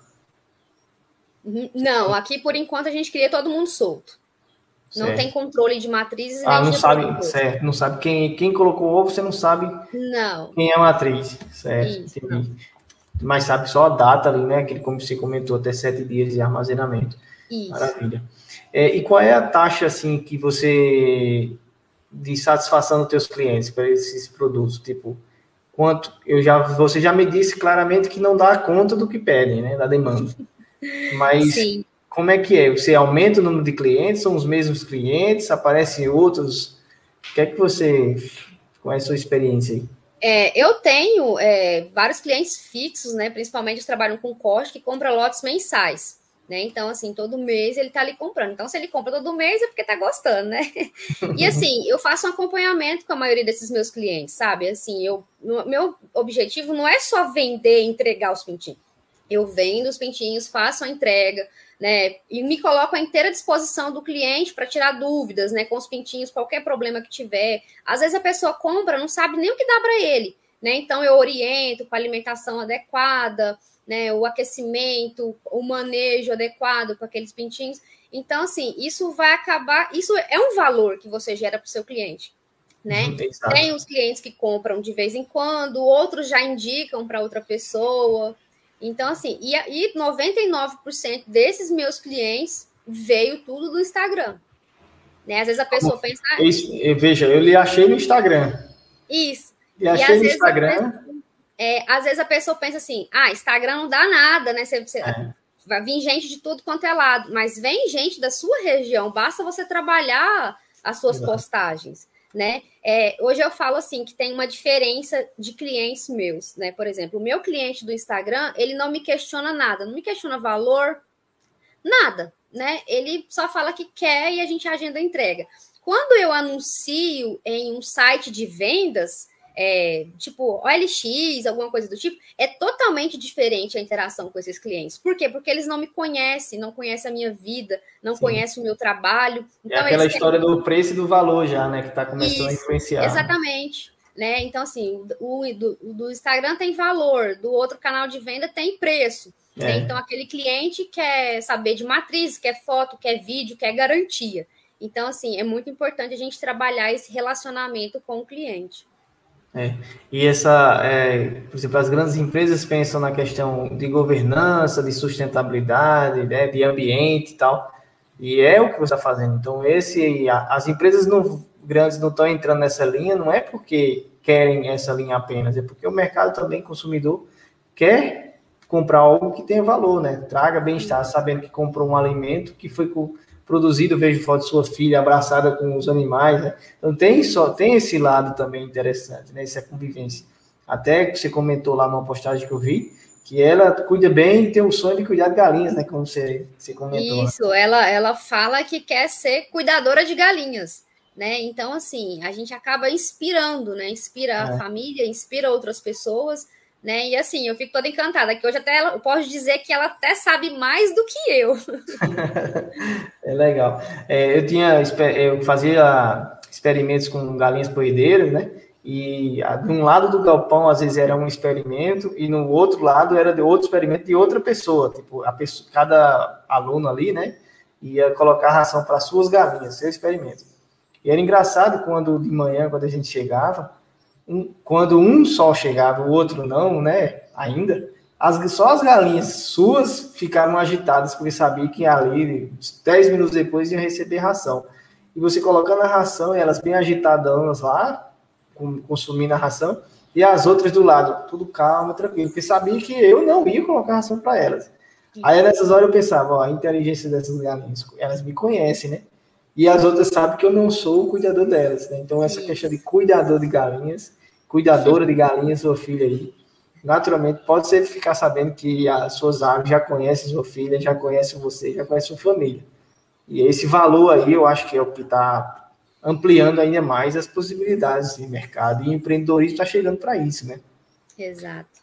Uhum. Não, aqui por enquanto a gente queria todo mundo solto. Não certo. tem controle de matrizes. Ah, não sabe, certo. Não sabe quem, quem colocou o ovo, você não sabe não. quem é a matriz. Certo. Isso, Mas sabe só a data ali, né? Aquele, como você comentou, até sete dias de armazenamento. Isso. Maravilha. É, e qual é a taxa assim que você de satisfação dos teus clientes para esses produtos? Tipo, quanto eu já você já me disse claramente que não dá conta do que pedem, né, da demanda. Mas Sim. como é que é? Você aumenta o número de clientes? São os mesmos clientes? Aparecem outros? O que é que você qual é a sua experiência aí? É, eu tenho é, vários clientes fixos, né? Principalmente que trabalham com corte, que compram lotes mensais. Né? Então, assim, todo mês ele tá ali comprando. Então, se ele compra todo mês é porque tá gostando, né? E assim, eu faço um acompanhamento com a maioria desses meus clientes, sabe? Assim, eu, meu objetivo não é só vender e entregar os pintinhos. Eu vendo os pintinhos, faço a entrega, né? E me coloco à inteira disposição do cliente para tirar dúvidas, né? Com os pintinhos, qualquer problema que tiver. Às vezes a pessoa compra, não sabe nem o que dá para ele, né? Então eu oriento com a alimentação adequada, né, o aquecimento, o manejo adequado para aqueles pintinhos. Então, assim, isso vai acabar. Isso é um valor que você gera para o seu cliente. Né? Uhum, Tem os clientes que compram de vez em quando, outros já indicam para outra pessoa. Então, assim, e, e 99% desses meus clientes veio tudo do Instagram. Né? Às vezes a pessoa pensa. Ah, isso, veja, eu lhe achei no Instagram. Isso. E achei no Instagram é, às vezes a pessoa pensa assim: ah, Instagram não dá nada, né? Você, você é. Vai vir gente de tudo quanto é lado, mas vem gente da sua região, basta você trabalhar as suas Exato. postagens. Né? É, hoje eu falo assim que tem uma diferença de clientes meus, né? Por exemplo, o meu cliente do Instagram, ele não me questiona nada, não me questiona valor, nada, né? Ele só fala que quer e a gente agenda a entrega. Quando eu anuncio em um site de vendas, é, tipo OLX, alguma coisa do tipo, é totalmente diferente a interação com esses clientes. Por quê? Porque eles não me conhecem, não conhecem a minha vida, não Sim. conhecem o meu trabalho. É então, é aquela história do preço e do valor já, né? Que está começando Isso, a influenciar. Exatamente. Né? Então, assim, o do, do, Instagram tem valor, do outro canal de venda tem preço. Né? É. Né? Então, aquele cliente quer saber de matriz, quer foto, quer vídeo, quer garantia. Então, assim, é muito importante a gente trabalhar esse relacionamento com o cliente. É. E essa, é, por exemplo, as grandes empresas pensam na questão de governança, de sustentabilidade, né, de ambiente e tal. E é o que você está fazendo. Então, esse, as empresas não, grandes não estão entrando nessa linha, não é porque querem essa linha apenas, é porque o mercado também, consumidor, quer comprar algo que tenha valor, né? Traga bem-estar, sabendo que comprou um alimento que foi produzido, vejo foto de sua filha abraçada com os animais, né? Então tem só tem esse lado também interessante, né? Essa convivência. Até que você comentou lá numa postagem que eu vi, que ela cuida bem e tem o sonho de cuidar de galinhas, né? Como você, você comentou. Né? Isso, ela, ela fala que quer ser cuidadora de galinhas, né? Então, assim, a gente acaba inspirando, né? Inspira é. a família, inspira outras pessoas né? E assim, eu fico toda encantada, que hoje até ela, eu posso dizer que ela até sabe mais do que eu. é legal. É, eu tinha, eu fazia experimentos com galinhas poedeiras, né? E de um lado do galpão, às vezes, era um experimento, e no outro lado era de outro experimento de outra pessoa. Tipo, a pessoa, cada aluno ali, né? Ia colocar ração para suas galinhas, seu experimento. E era engraçado quando de manhã, quando a gente chegava, um, quando um só chegava, o outro não, né? Ainda, as, só as galinhas suas ficaram agitadas, porque sabia que ali, 10 minutos depois, iam receber ração. E você colocando a ração, elas bem agitadas lá, consumindo a ração, e as outras do lado, tudo calmo, tranquilo, porque sabia que eu não ia colocar ração para elas. Aí nessas horas eu pensava, ó, a inteligência dessas galinhas, elas me conhecem, né? E as outras sabem que eu não sou o cuidador delas. Né? Então, essa questão de cuidador de galinhas, cuidadora de galinhas, sua filha aí, naturalmente, pode ser ficar sabendo que as suas aves já conhecem sua filha, já conhecem você, já conhecem sua família. E esse valor aí, eu acho que é o que está ampliando ainda mais as possibilidades de mercado. E o empreendedorismo está chegando para isso, né? Exato.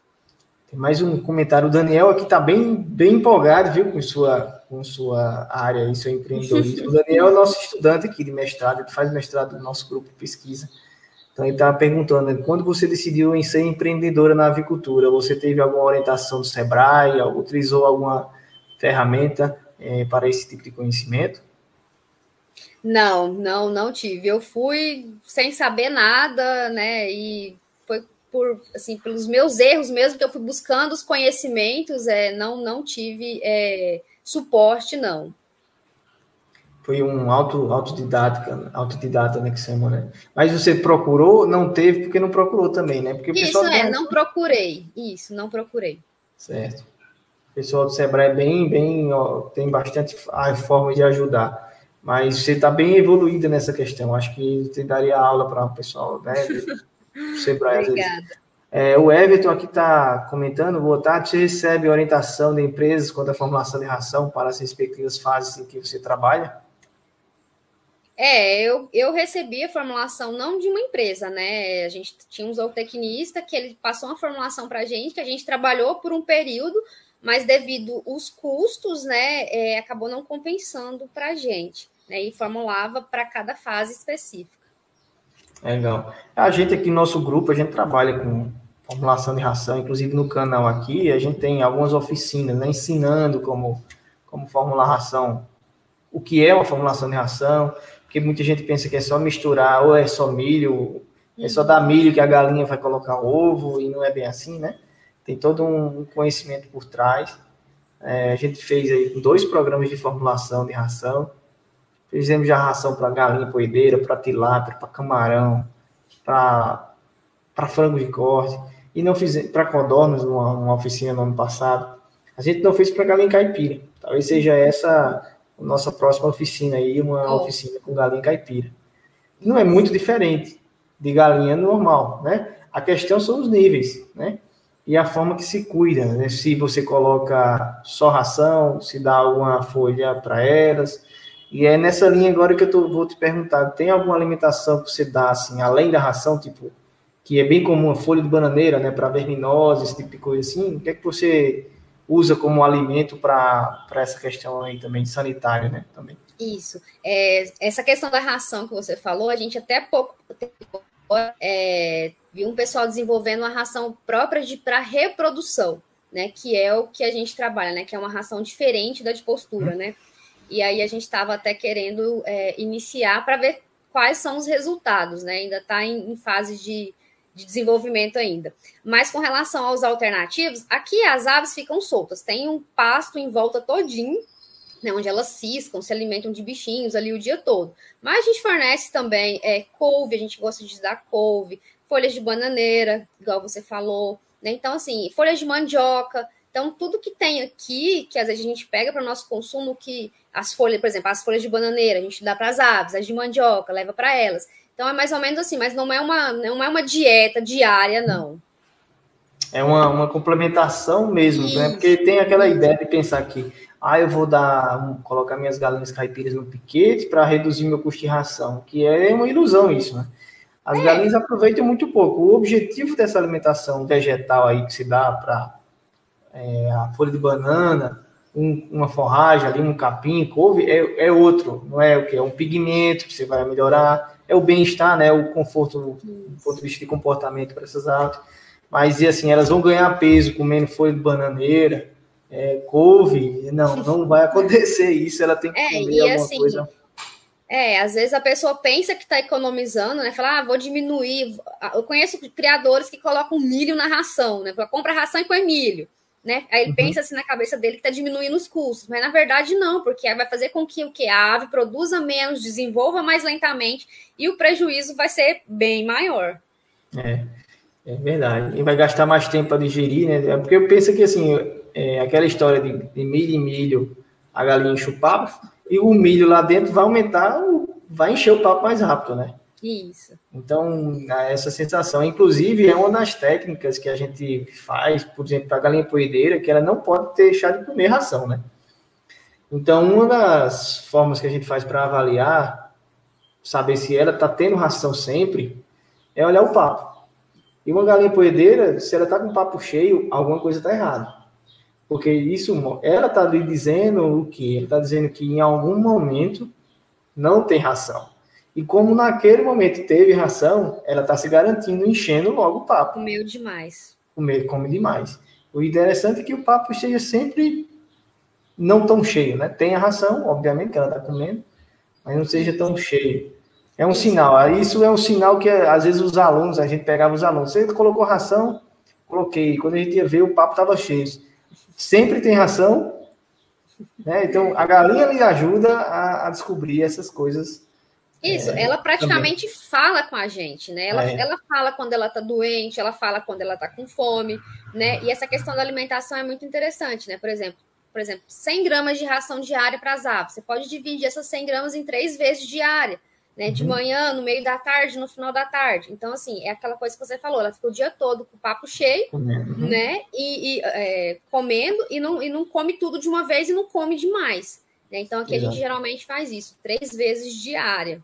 Tem mais um comentário. O Daniel aqui está bem, bem empolgado, viu, com sua, com sua área e seu empreendedorismo. O Daniel é nosso estudante aqui de mestrado, ele faz mestrado no nosso grupo de pesquisa. Então, ele está perguntando, quando você decidiu em ser empreendedora na avicultura, você teve alguma orientação do SEBRAE, utilizou alguma ferramenta é, para esse tipo de conhecimento? Não, não, não tive. Eu fui sem saber nada, né? E foi por assim pelos meus erros mesmo que eu fui buscando os conhecimentos. É, não, não tive é, suporte, não. Foi um auto, autodidata, autodidata, né, que chama, né? Mas você procurou, não teve, porque não procurou também, né? Porque Isso, é, não procurei. Isso, não procurei. Certo. O pessoal do Sebrae é bem, bem, ó, tem bastante forma de ajudar. Mas você está bem evoluída nessa questão. Acho que você daria aula para o pessoal, né? Sebrae, Obrigada. É, o Everton aqui está comentando, boa tarde, você recebe orientação de empresas quanto à formulação de ração para as respectivas fases em que você trabalha? É, eu, eu recebi a formulação não de uma empresa, né? A gente tinha um zootecnista que ele passou uma formulação para a gente, que a gente trabalhou por um período, mas devido os custos, né, é, acabou não compensando para a gente, né, e formulava para cada fase específica. Legal. A gente aqui no nosso grupo, a gente trabalha com formulação de ração, inclusive no canal aqui, a gente tem algumas oficinas, né, ensinando como, como formular ração, o que é uma formulação de ração, porque muita gente pensa que é só misturar, ou é só milho, é só dar milho que a galinha vai colocar ovo, e não é bem assim, né? tem todo um conhecimento por trás. É, a gente fez aí dois programas de formulação de ração. Fizemos já ração para galinha poedeira, para tilápia, para camarão, para frango de corte. E não fizemos para codornas, numa, numa oficina no ano passado. A gente não fez para galinha caipira. Talvez seja essa a nossa próxima oficina aí, uma oficina com galinha caipira. Não é muito diferente de galinha normal, né? A questão são os níveis, né? e a forma que se cuida, né? Se você coloca só ração, se dá alguma folha para elas. E é nessa linha agora que eu tô, vou te perguntar, tem alguma alimentação que você dá assim, além da ração, tipo, que é bem comum, a folha de bananeira, né, para verminose, esse tipo de coisa assim? O que é que você usa como alimento para essa questão aí também sanitária, né, também? Isso. É, essa questão da ração que você falou, a gente até pouco é, vi um pessoal desenvolvendo uma ração própria de para reprodução, né? Que é o que a gente trabalha, né? Que é uma ração diferente da de postura, né? E aí a gente estava até querendo é, iniciar para ver quais são os resultados, né? Ainda está em, em, fase de, de desenvolvimento ainda. Mas com relação aos alternativos, aqui as aves ficam soltas, tem um pasto em volta todinho né, onde elas ciscam, se alimentam de bichinhos ali o dia todo. Mas a gente fornece também é, couve, a gente gosta de dar couve, folhas de bananeira, igual você falou, né? Então, assim, folhas de mandioca. Então, tudo que tem aqui, que às vezes a gente pega para o nosso consumo, que as folhas, por exemplo, as folhas de bananeira, a gente dá para as aves, as de mandioca, leva para elas. Então, é mais ou menos assim, mas não é uma, não é uma dieta diária, não. É uma, uma complementação mesmo, né? Porque tem aquela ideia de pensar que ah, eu vou dar, colocar minhas galinhas caipiras no piquete para reduzir meu custo de ração, que é uma ilusão isso, né? As é. galinhas aproveitam muito pouco. O objetivo dessa alimentação vegetal aí que se dá para é, a folha de banana, um, uma forragem ali, um capim, couve, é, é outro, não é o que? É um pigmento que você vai melhorar, é o bem-estar, né? O conforto do ponto de vista de comportamento para essas aves. Mas, e assim, elas vão ganhar peso comendo folha de bananeira, é, couve, não, não vai acontecer isso, ela tem que é, comer alguma assim, coisa. É, às vezes a pessoa pensa que está economizando, né? Fala, ah, vou diminuir. Eu conheço criadores que colocam milho na ração, né? Compra ração e põe milho, né? Aí ele uhum. pensa assim na cabeça dele que está diminuindo os custos, mas na verdade não, porque vai fazer com que o que a ave produza menos, desenvolva mais lentamente e o prejuízo vai ser bem maior. É, é verdade. E vai gastar mais tempo para digerir, né? Porque eu penso que assim, é, aquela história de, de, milho em milho, a galinha enche o papo, e o milho lá dentro vai aumentar, vai encher o papo mais rápido, né? Isso. Então, essa sensação, inclusive, é uma das técnicas que a gente faz, por exemplo, para a galinha poedeira, que ela não pode deixar de comer ração, né? Então, uma das formas que a gente faz para avaliar saber se ela está tendo ração sempre é olhar o papo. E uma galinha poedeira, se ela está com o papo cheio, alguma coisa está errada. Porque isso, ela está lhe dizendo o que? Ela está dizendo que em algum momento não tem ração. E como naquele momento teve ração, ela está se garantindo, enchendo logo o papo. Comeu demais. Comer, come demais. O interessante é que o papo esteja sempre não tão cheio, né? Tem a ração, obviamente, que ela está comendo, mas não seja tão cheio. É um sinal. Isso é um sinal que, às vezes, os alunos, a gente pegava os alunos. Você colocou ração? Coloquei. Quando a gente ia ver, o papo estava cheio. Sempre tem ração. Né? Então, a galinha lhe ajuda a, a descobrir essas coisas. Isso, é, ela praticamente também. fala com a gente, né? Ela, é. ela fala quando ela tá doente, ela fala quando ela tá com fome, né? E essa questão da alimentação é muito interessante, né? Por exemplo, por exemplo, 100 gramas de ração diária para as aves. Você pode dividir essas 100 gramas em três vezes diária né? De uhum. manhã, no meio da tarde, no final da tarde. Então, assim, é aquela coisa que você falou, ela fica o dia todo com o papo cheio, né? E, e é, comendo e não, e não come tudo de uma vez e não come demais. Né? Então, aqui Exato. a gente geralmente faz isso, três vezes diária.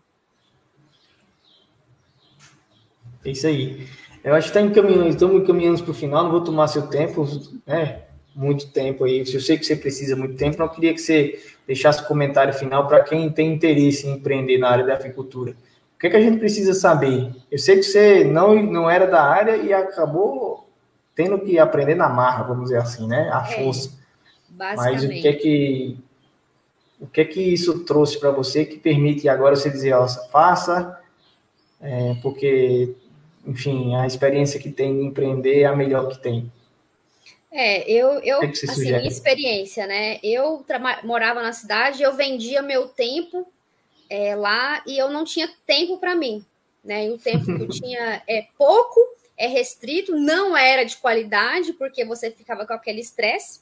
É isso aí. Eu acho que está encaminhando, estamos encaminhando para o final, não vou tomar seu tempo, né? Muito tempo aí. Eu sei que você precisa muito tempo, não queria que você deixasse o comentário final para quem tem interesse em empreender na área da agricultura. O que, é que a gente precisa saber? Eu sei que você não, não era da área e acabou tendo que aprender na marra, vamos dizer assim, né? A é, força. É, Mas o que é que o que é que isso trouxe para você que permite agora você dizer, ó, faça, é, porque, enfim, a experiência que tem de empreender é a melhor que tem. É, eu, eu que que assim, minha experiência, né? Eu morava na cidade, eu vendia meu tempo é, lá e eu não tinha tempo para mim, né? E o tempo que eu tinha é pouco, é restrito, não era de qualidade, porque você ficava com aquele estresse,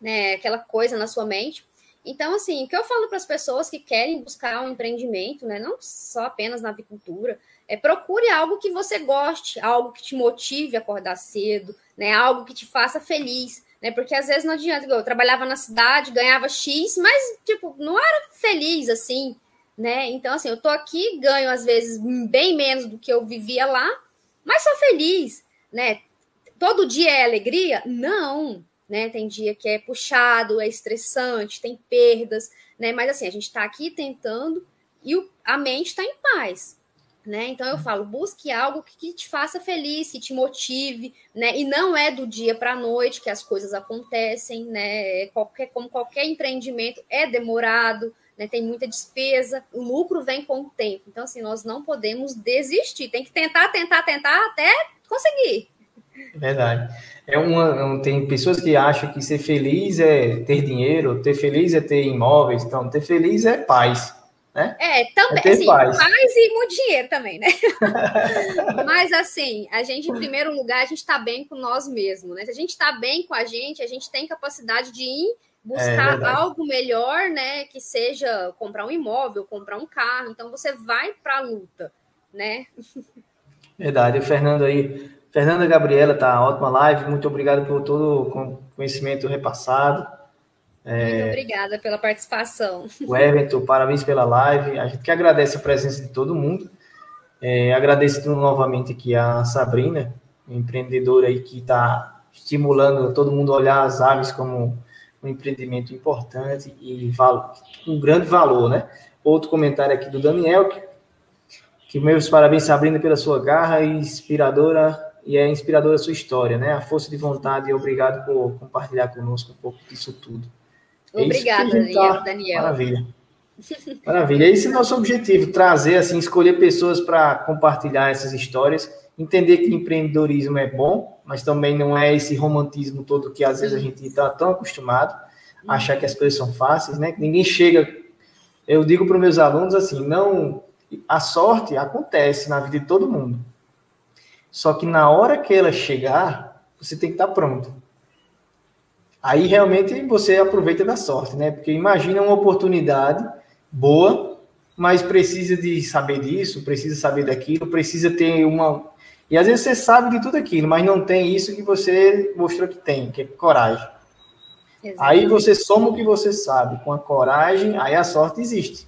né? Aquela coisa na sua mente. Então, assim, o que eu falo para as pessoas que querem buscar um empreendimento, né? Não só apenas na avicultura, é, procure algo que você goste, algo que te motive a acordar cedo, né? Algo que te faça feliz, né? Porque às vezes não adianta. Eu trabalhava na cidade, ganhava X, mas tipo não era feliz assim, né? Então assim, eu tô aqui, ganho às vezes bem menos do que eu vivia lá, mas sou feliz, né? Todo dia é alegria? Não, né? Tem dia que é puxado, é estressante, tem perdas, né? Mas assim, a gente está aqui tentando e o, a mente está em paz, né? Então eu falo, busque algo que te faça feliz, que te motive, né? E não é do dia para a noite que as coisas acontecem, né? É qualquer, como qualquer empreendimento é demorado, né? Tem muita despesa, o lucro vem com o tempo. Então assim, nós não podemos desistir, tem que tentar, tentar, tentar até conseguir. Verdade. É uma, tem pessoas que acham que ser feliz é ter dinheiro, ter feliz é ter imóveis, então ter feliz é paz. Né? É, também, é assim, paz. paz e muito dinheiro também, né? Mas assim, a gente, em primeiro lugar, a gente está bem com nós mesmos, né? Se a gente está bem com a gente, a gente tem capacidade de ir buscar é algo melhor, né? Que seja comprar um imóvel, comprar um carro. Então você vai para a luta, né? Verdade, o Fernando aí. Fernanda Gabriela, tá ótima live. Muito obrigado por todo o conhecimento repassado. É, Muito obrigada pela participação. O Everton, parabéns pela live. A gente que agradece a presença de todo mundo. É, agradeço novamente aqui a Sabrina, empreendedora aí que está estimulando todo mundo a olhar as aves como um empreendimento importante e um grande valor, né? Outro comentário aqui do Daniel, que, que meus parabéns, Sabrina, pela sua garra e inspiradora e é inspiradora a sua história, né? A força de vontade e obrigado por compartilhar conosco um pouco disso tudo. É Obrigada, é tá... Daniel. Maravilha. Maravilha. Esse é o nosso objetivo, trazer, assim, escolher pessoas para compartilhar essas histórias, entender que empreendedorismo é bom, mas também não é esse romantismo todo que às vezes a gente está tão acostumado a achar que as coisas são fáceis, né? Que ninguém chega. Eu digo para os meus alunos assim, não, a sorte acontece na vida de todo mundo. Só que na hora que ela chegar, você tem que estar tá pronto. Aí realmente você aproveita da sorte, né? Porque imagina uma oportunidade boa, mas precisa de saber disso, precisa saber daquilo, precisa ter uma. E às vezes você sabe de tudo aquilo, mas não tem isso que você mostrou que tem, que é coragem. Exatamente. Aí você soma o que você sabe com a coragem, aí a sorte existe.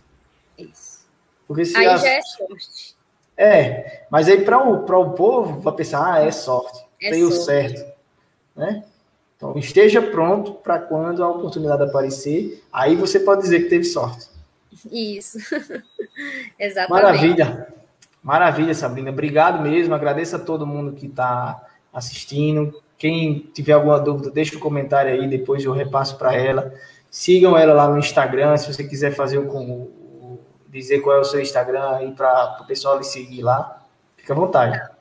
Isso. Porque se aí as... já é sorte. É, mas aí para o, o povo vai pensar, ah, é sorte, é veio certo, né? Então esteja pronto para quando a oportunidade aparecer, aí você pode dizer que teve sorte. Isso, exatamente. Maravilha, maravilha, Sabrina. Obrigado mesmo, agradeço a todo mundo que está assistindo. Quem tiver alguma dúvida, deixa um comentário aí, depois eu repasso para ela. Sigam ela lá no Instagram, se você quiser fazer o, dizer qual é o seu Instagram aí para o pessoal lhe seguir lá. Fica à vontade.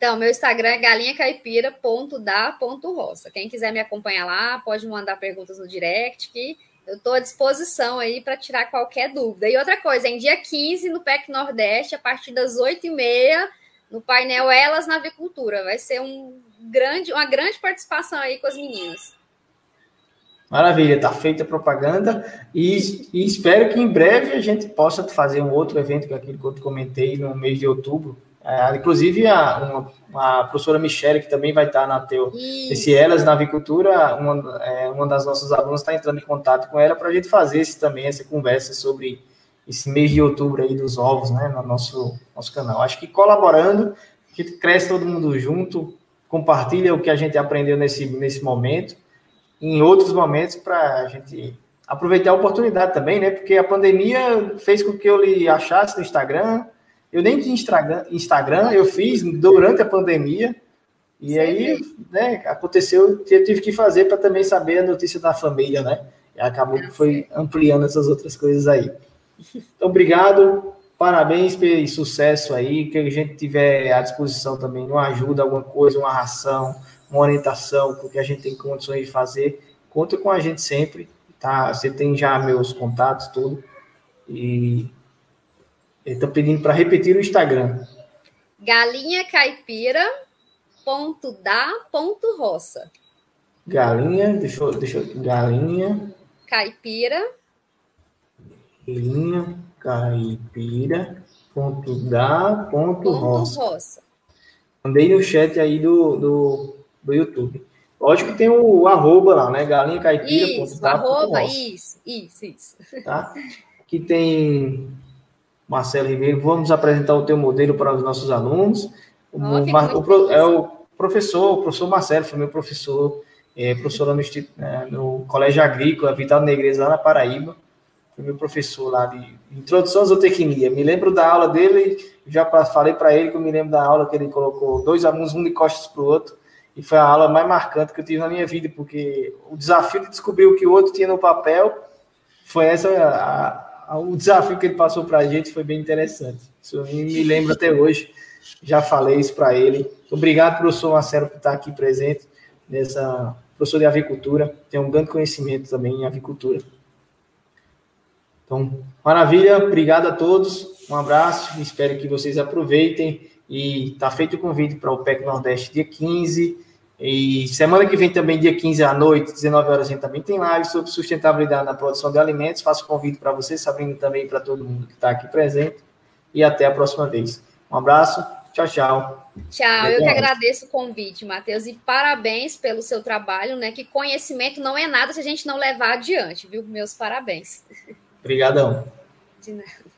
Então, meu Instagram é galinhacaipira.da.roça. Quem quiser me acompanhar lá, pode mandar perguntas no direct, que eu estou à disposição aí para tirar qualquer dúvida. E outra coisa, em dia 15, no PEC Nordeste, a partir das 8h30, no painel Elas na Avicultura. Vai ser um grande, uma grande participação aí com as meninas. Maravilha, está feita a propaganda e, e, espero que em breve a gente possa fazer um outro evento, que é aquele que eu comentei no mês de outubro. É, inclusive, a, uma, a professora Michele, que também vai estar na teu, esse Elas na Avicultura, uma, é, uma das nossas alunas está entrando em contato com ela para a gente fazer esse, também essa conversa sobre esse mês de outubro aí dos ovos, né, no nosso, nosso canal. Acho que colaborando, que cresce todo mundo junto, compartilha o que a gente aprendeu nesse, nesse momento em outros momentos para a gente aproveitar a oportunidade também, né? Porque a pandemia fez com que eu lhe achasse no Instagram. Eu nem tinha Instagram, eu fiz durante a pandemia. E Sim. aí, né, aconteceu, eu tive que fazer para também saber a notícia da família, né? E acabou que foi ampliando essas outras coisas aí. Então, obrigado, parabéns pelo sucesso aí. Que a gente tiver à disposição também, uma ajuda, alguma coisa, uma ração, uma orientação, porque a gente tem condições de fazer, conta com a gente sempre, tá? Você tem já meus contatos, tudo. E ele está pedindo para repetir o Instagram. Galinha caipira ponto da ponto roça. Galinha, deixa eu, deixa eu, galinha. Caipira. Galinha caipira ponto da ponto, ponto roça. roça. Mandei no chat aí do, do do YouTube. Lógico que tem o arroba lá, né? Galinha caipira. Isso, arroba, isso, isso, isso. Tá? Aqui tem Marcelo Ribeiro. Vamos apresentar o teu modelo para os nossos alunos. O, o, é o professor, o professor Marcelo, foi meu professor, é, professor lá no, é, no Colégio Agrícola, Vital Negreza, lá na Paraíba. Foi meu professor lá de Introdução à Zootecnia. Me lembro da aula dele, já falei para ele que eu me lembro da aula que ele colocou dois alunos, um de costas para o outro e foi a aula mais marcante que eu tive na minha vida, porque o desafio de descobrir o que o outro tinha no papel foi essa. A, o desafio que ele passou para a gente foi bem interessante. Isso me lembro até hoje. Já falei isso para ele. Obrigado, professor Marcelo, por estar aqui presente nessa. Professor de avicultura, tem um grande conhecimento também em avicultura. Então, maravilha, obrigado a todos, um abraço, espero que vocês aproveitem e está feito o convite para o PEC Nordeste dia 15. E semana que vem também, dia 15 à noite, 19 horas, a gente também tem live sobre sustentabilidade na produção de alimentos. Faço convite para você, Sabrina, também para todo mundo que está aqui presente. E até a próxima vez. Um abraço, tchau, tchau. Tchau, eu que agradeço o convite, Matheus, e parabéns pelo seu trabalho, né? Que conhecimento não é nada se a gente não levar adiante, viu? Meus parabéns. Obrigadão. De nada.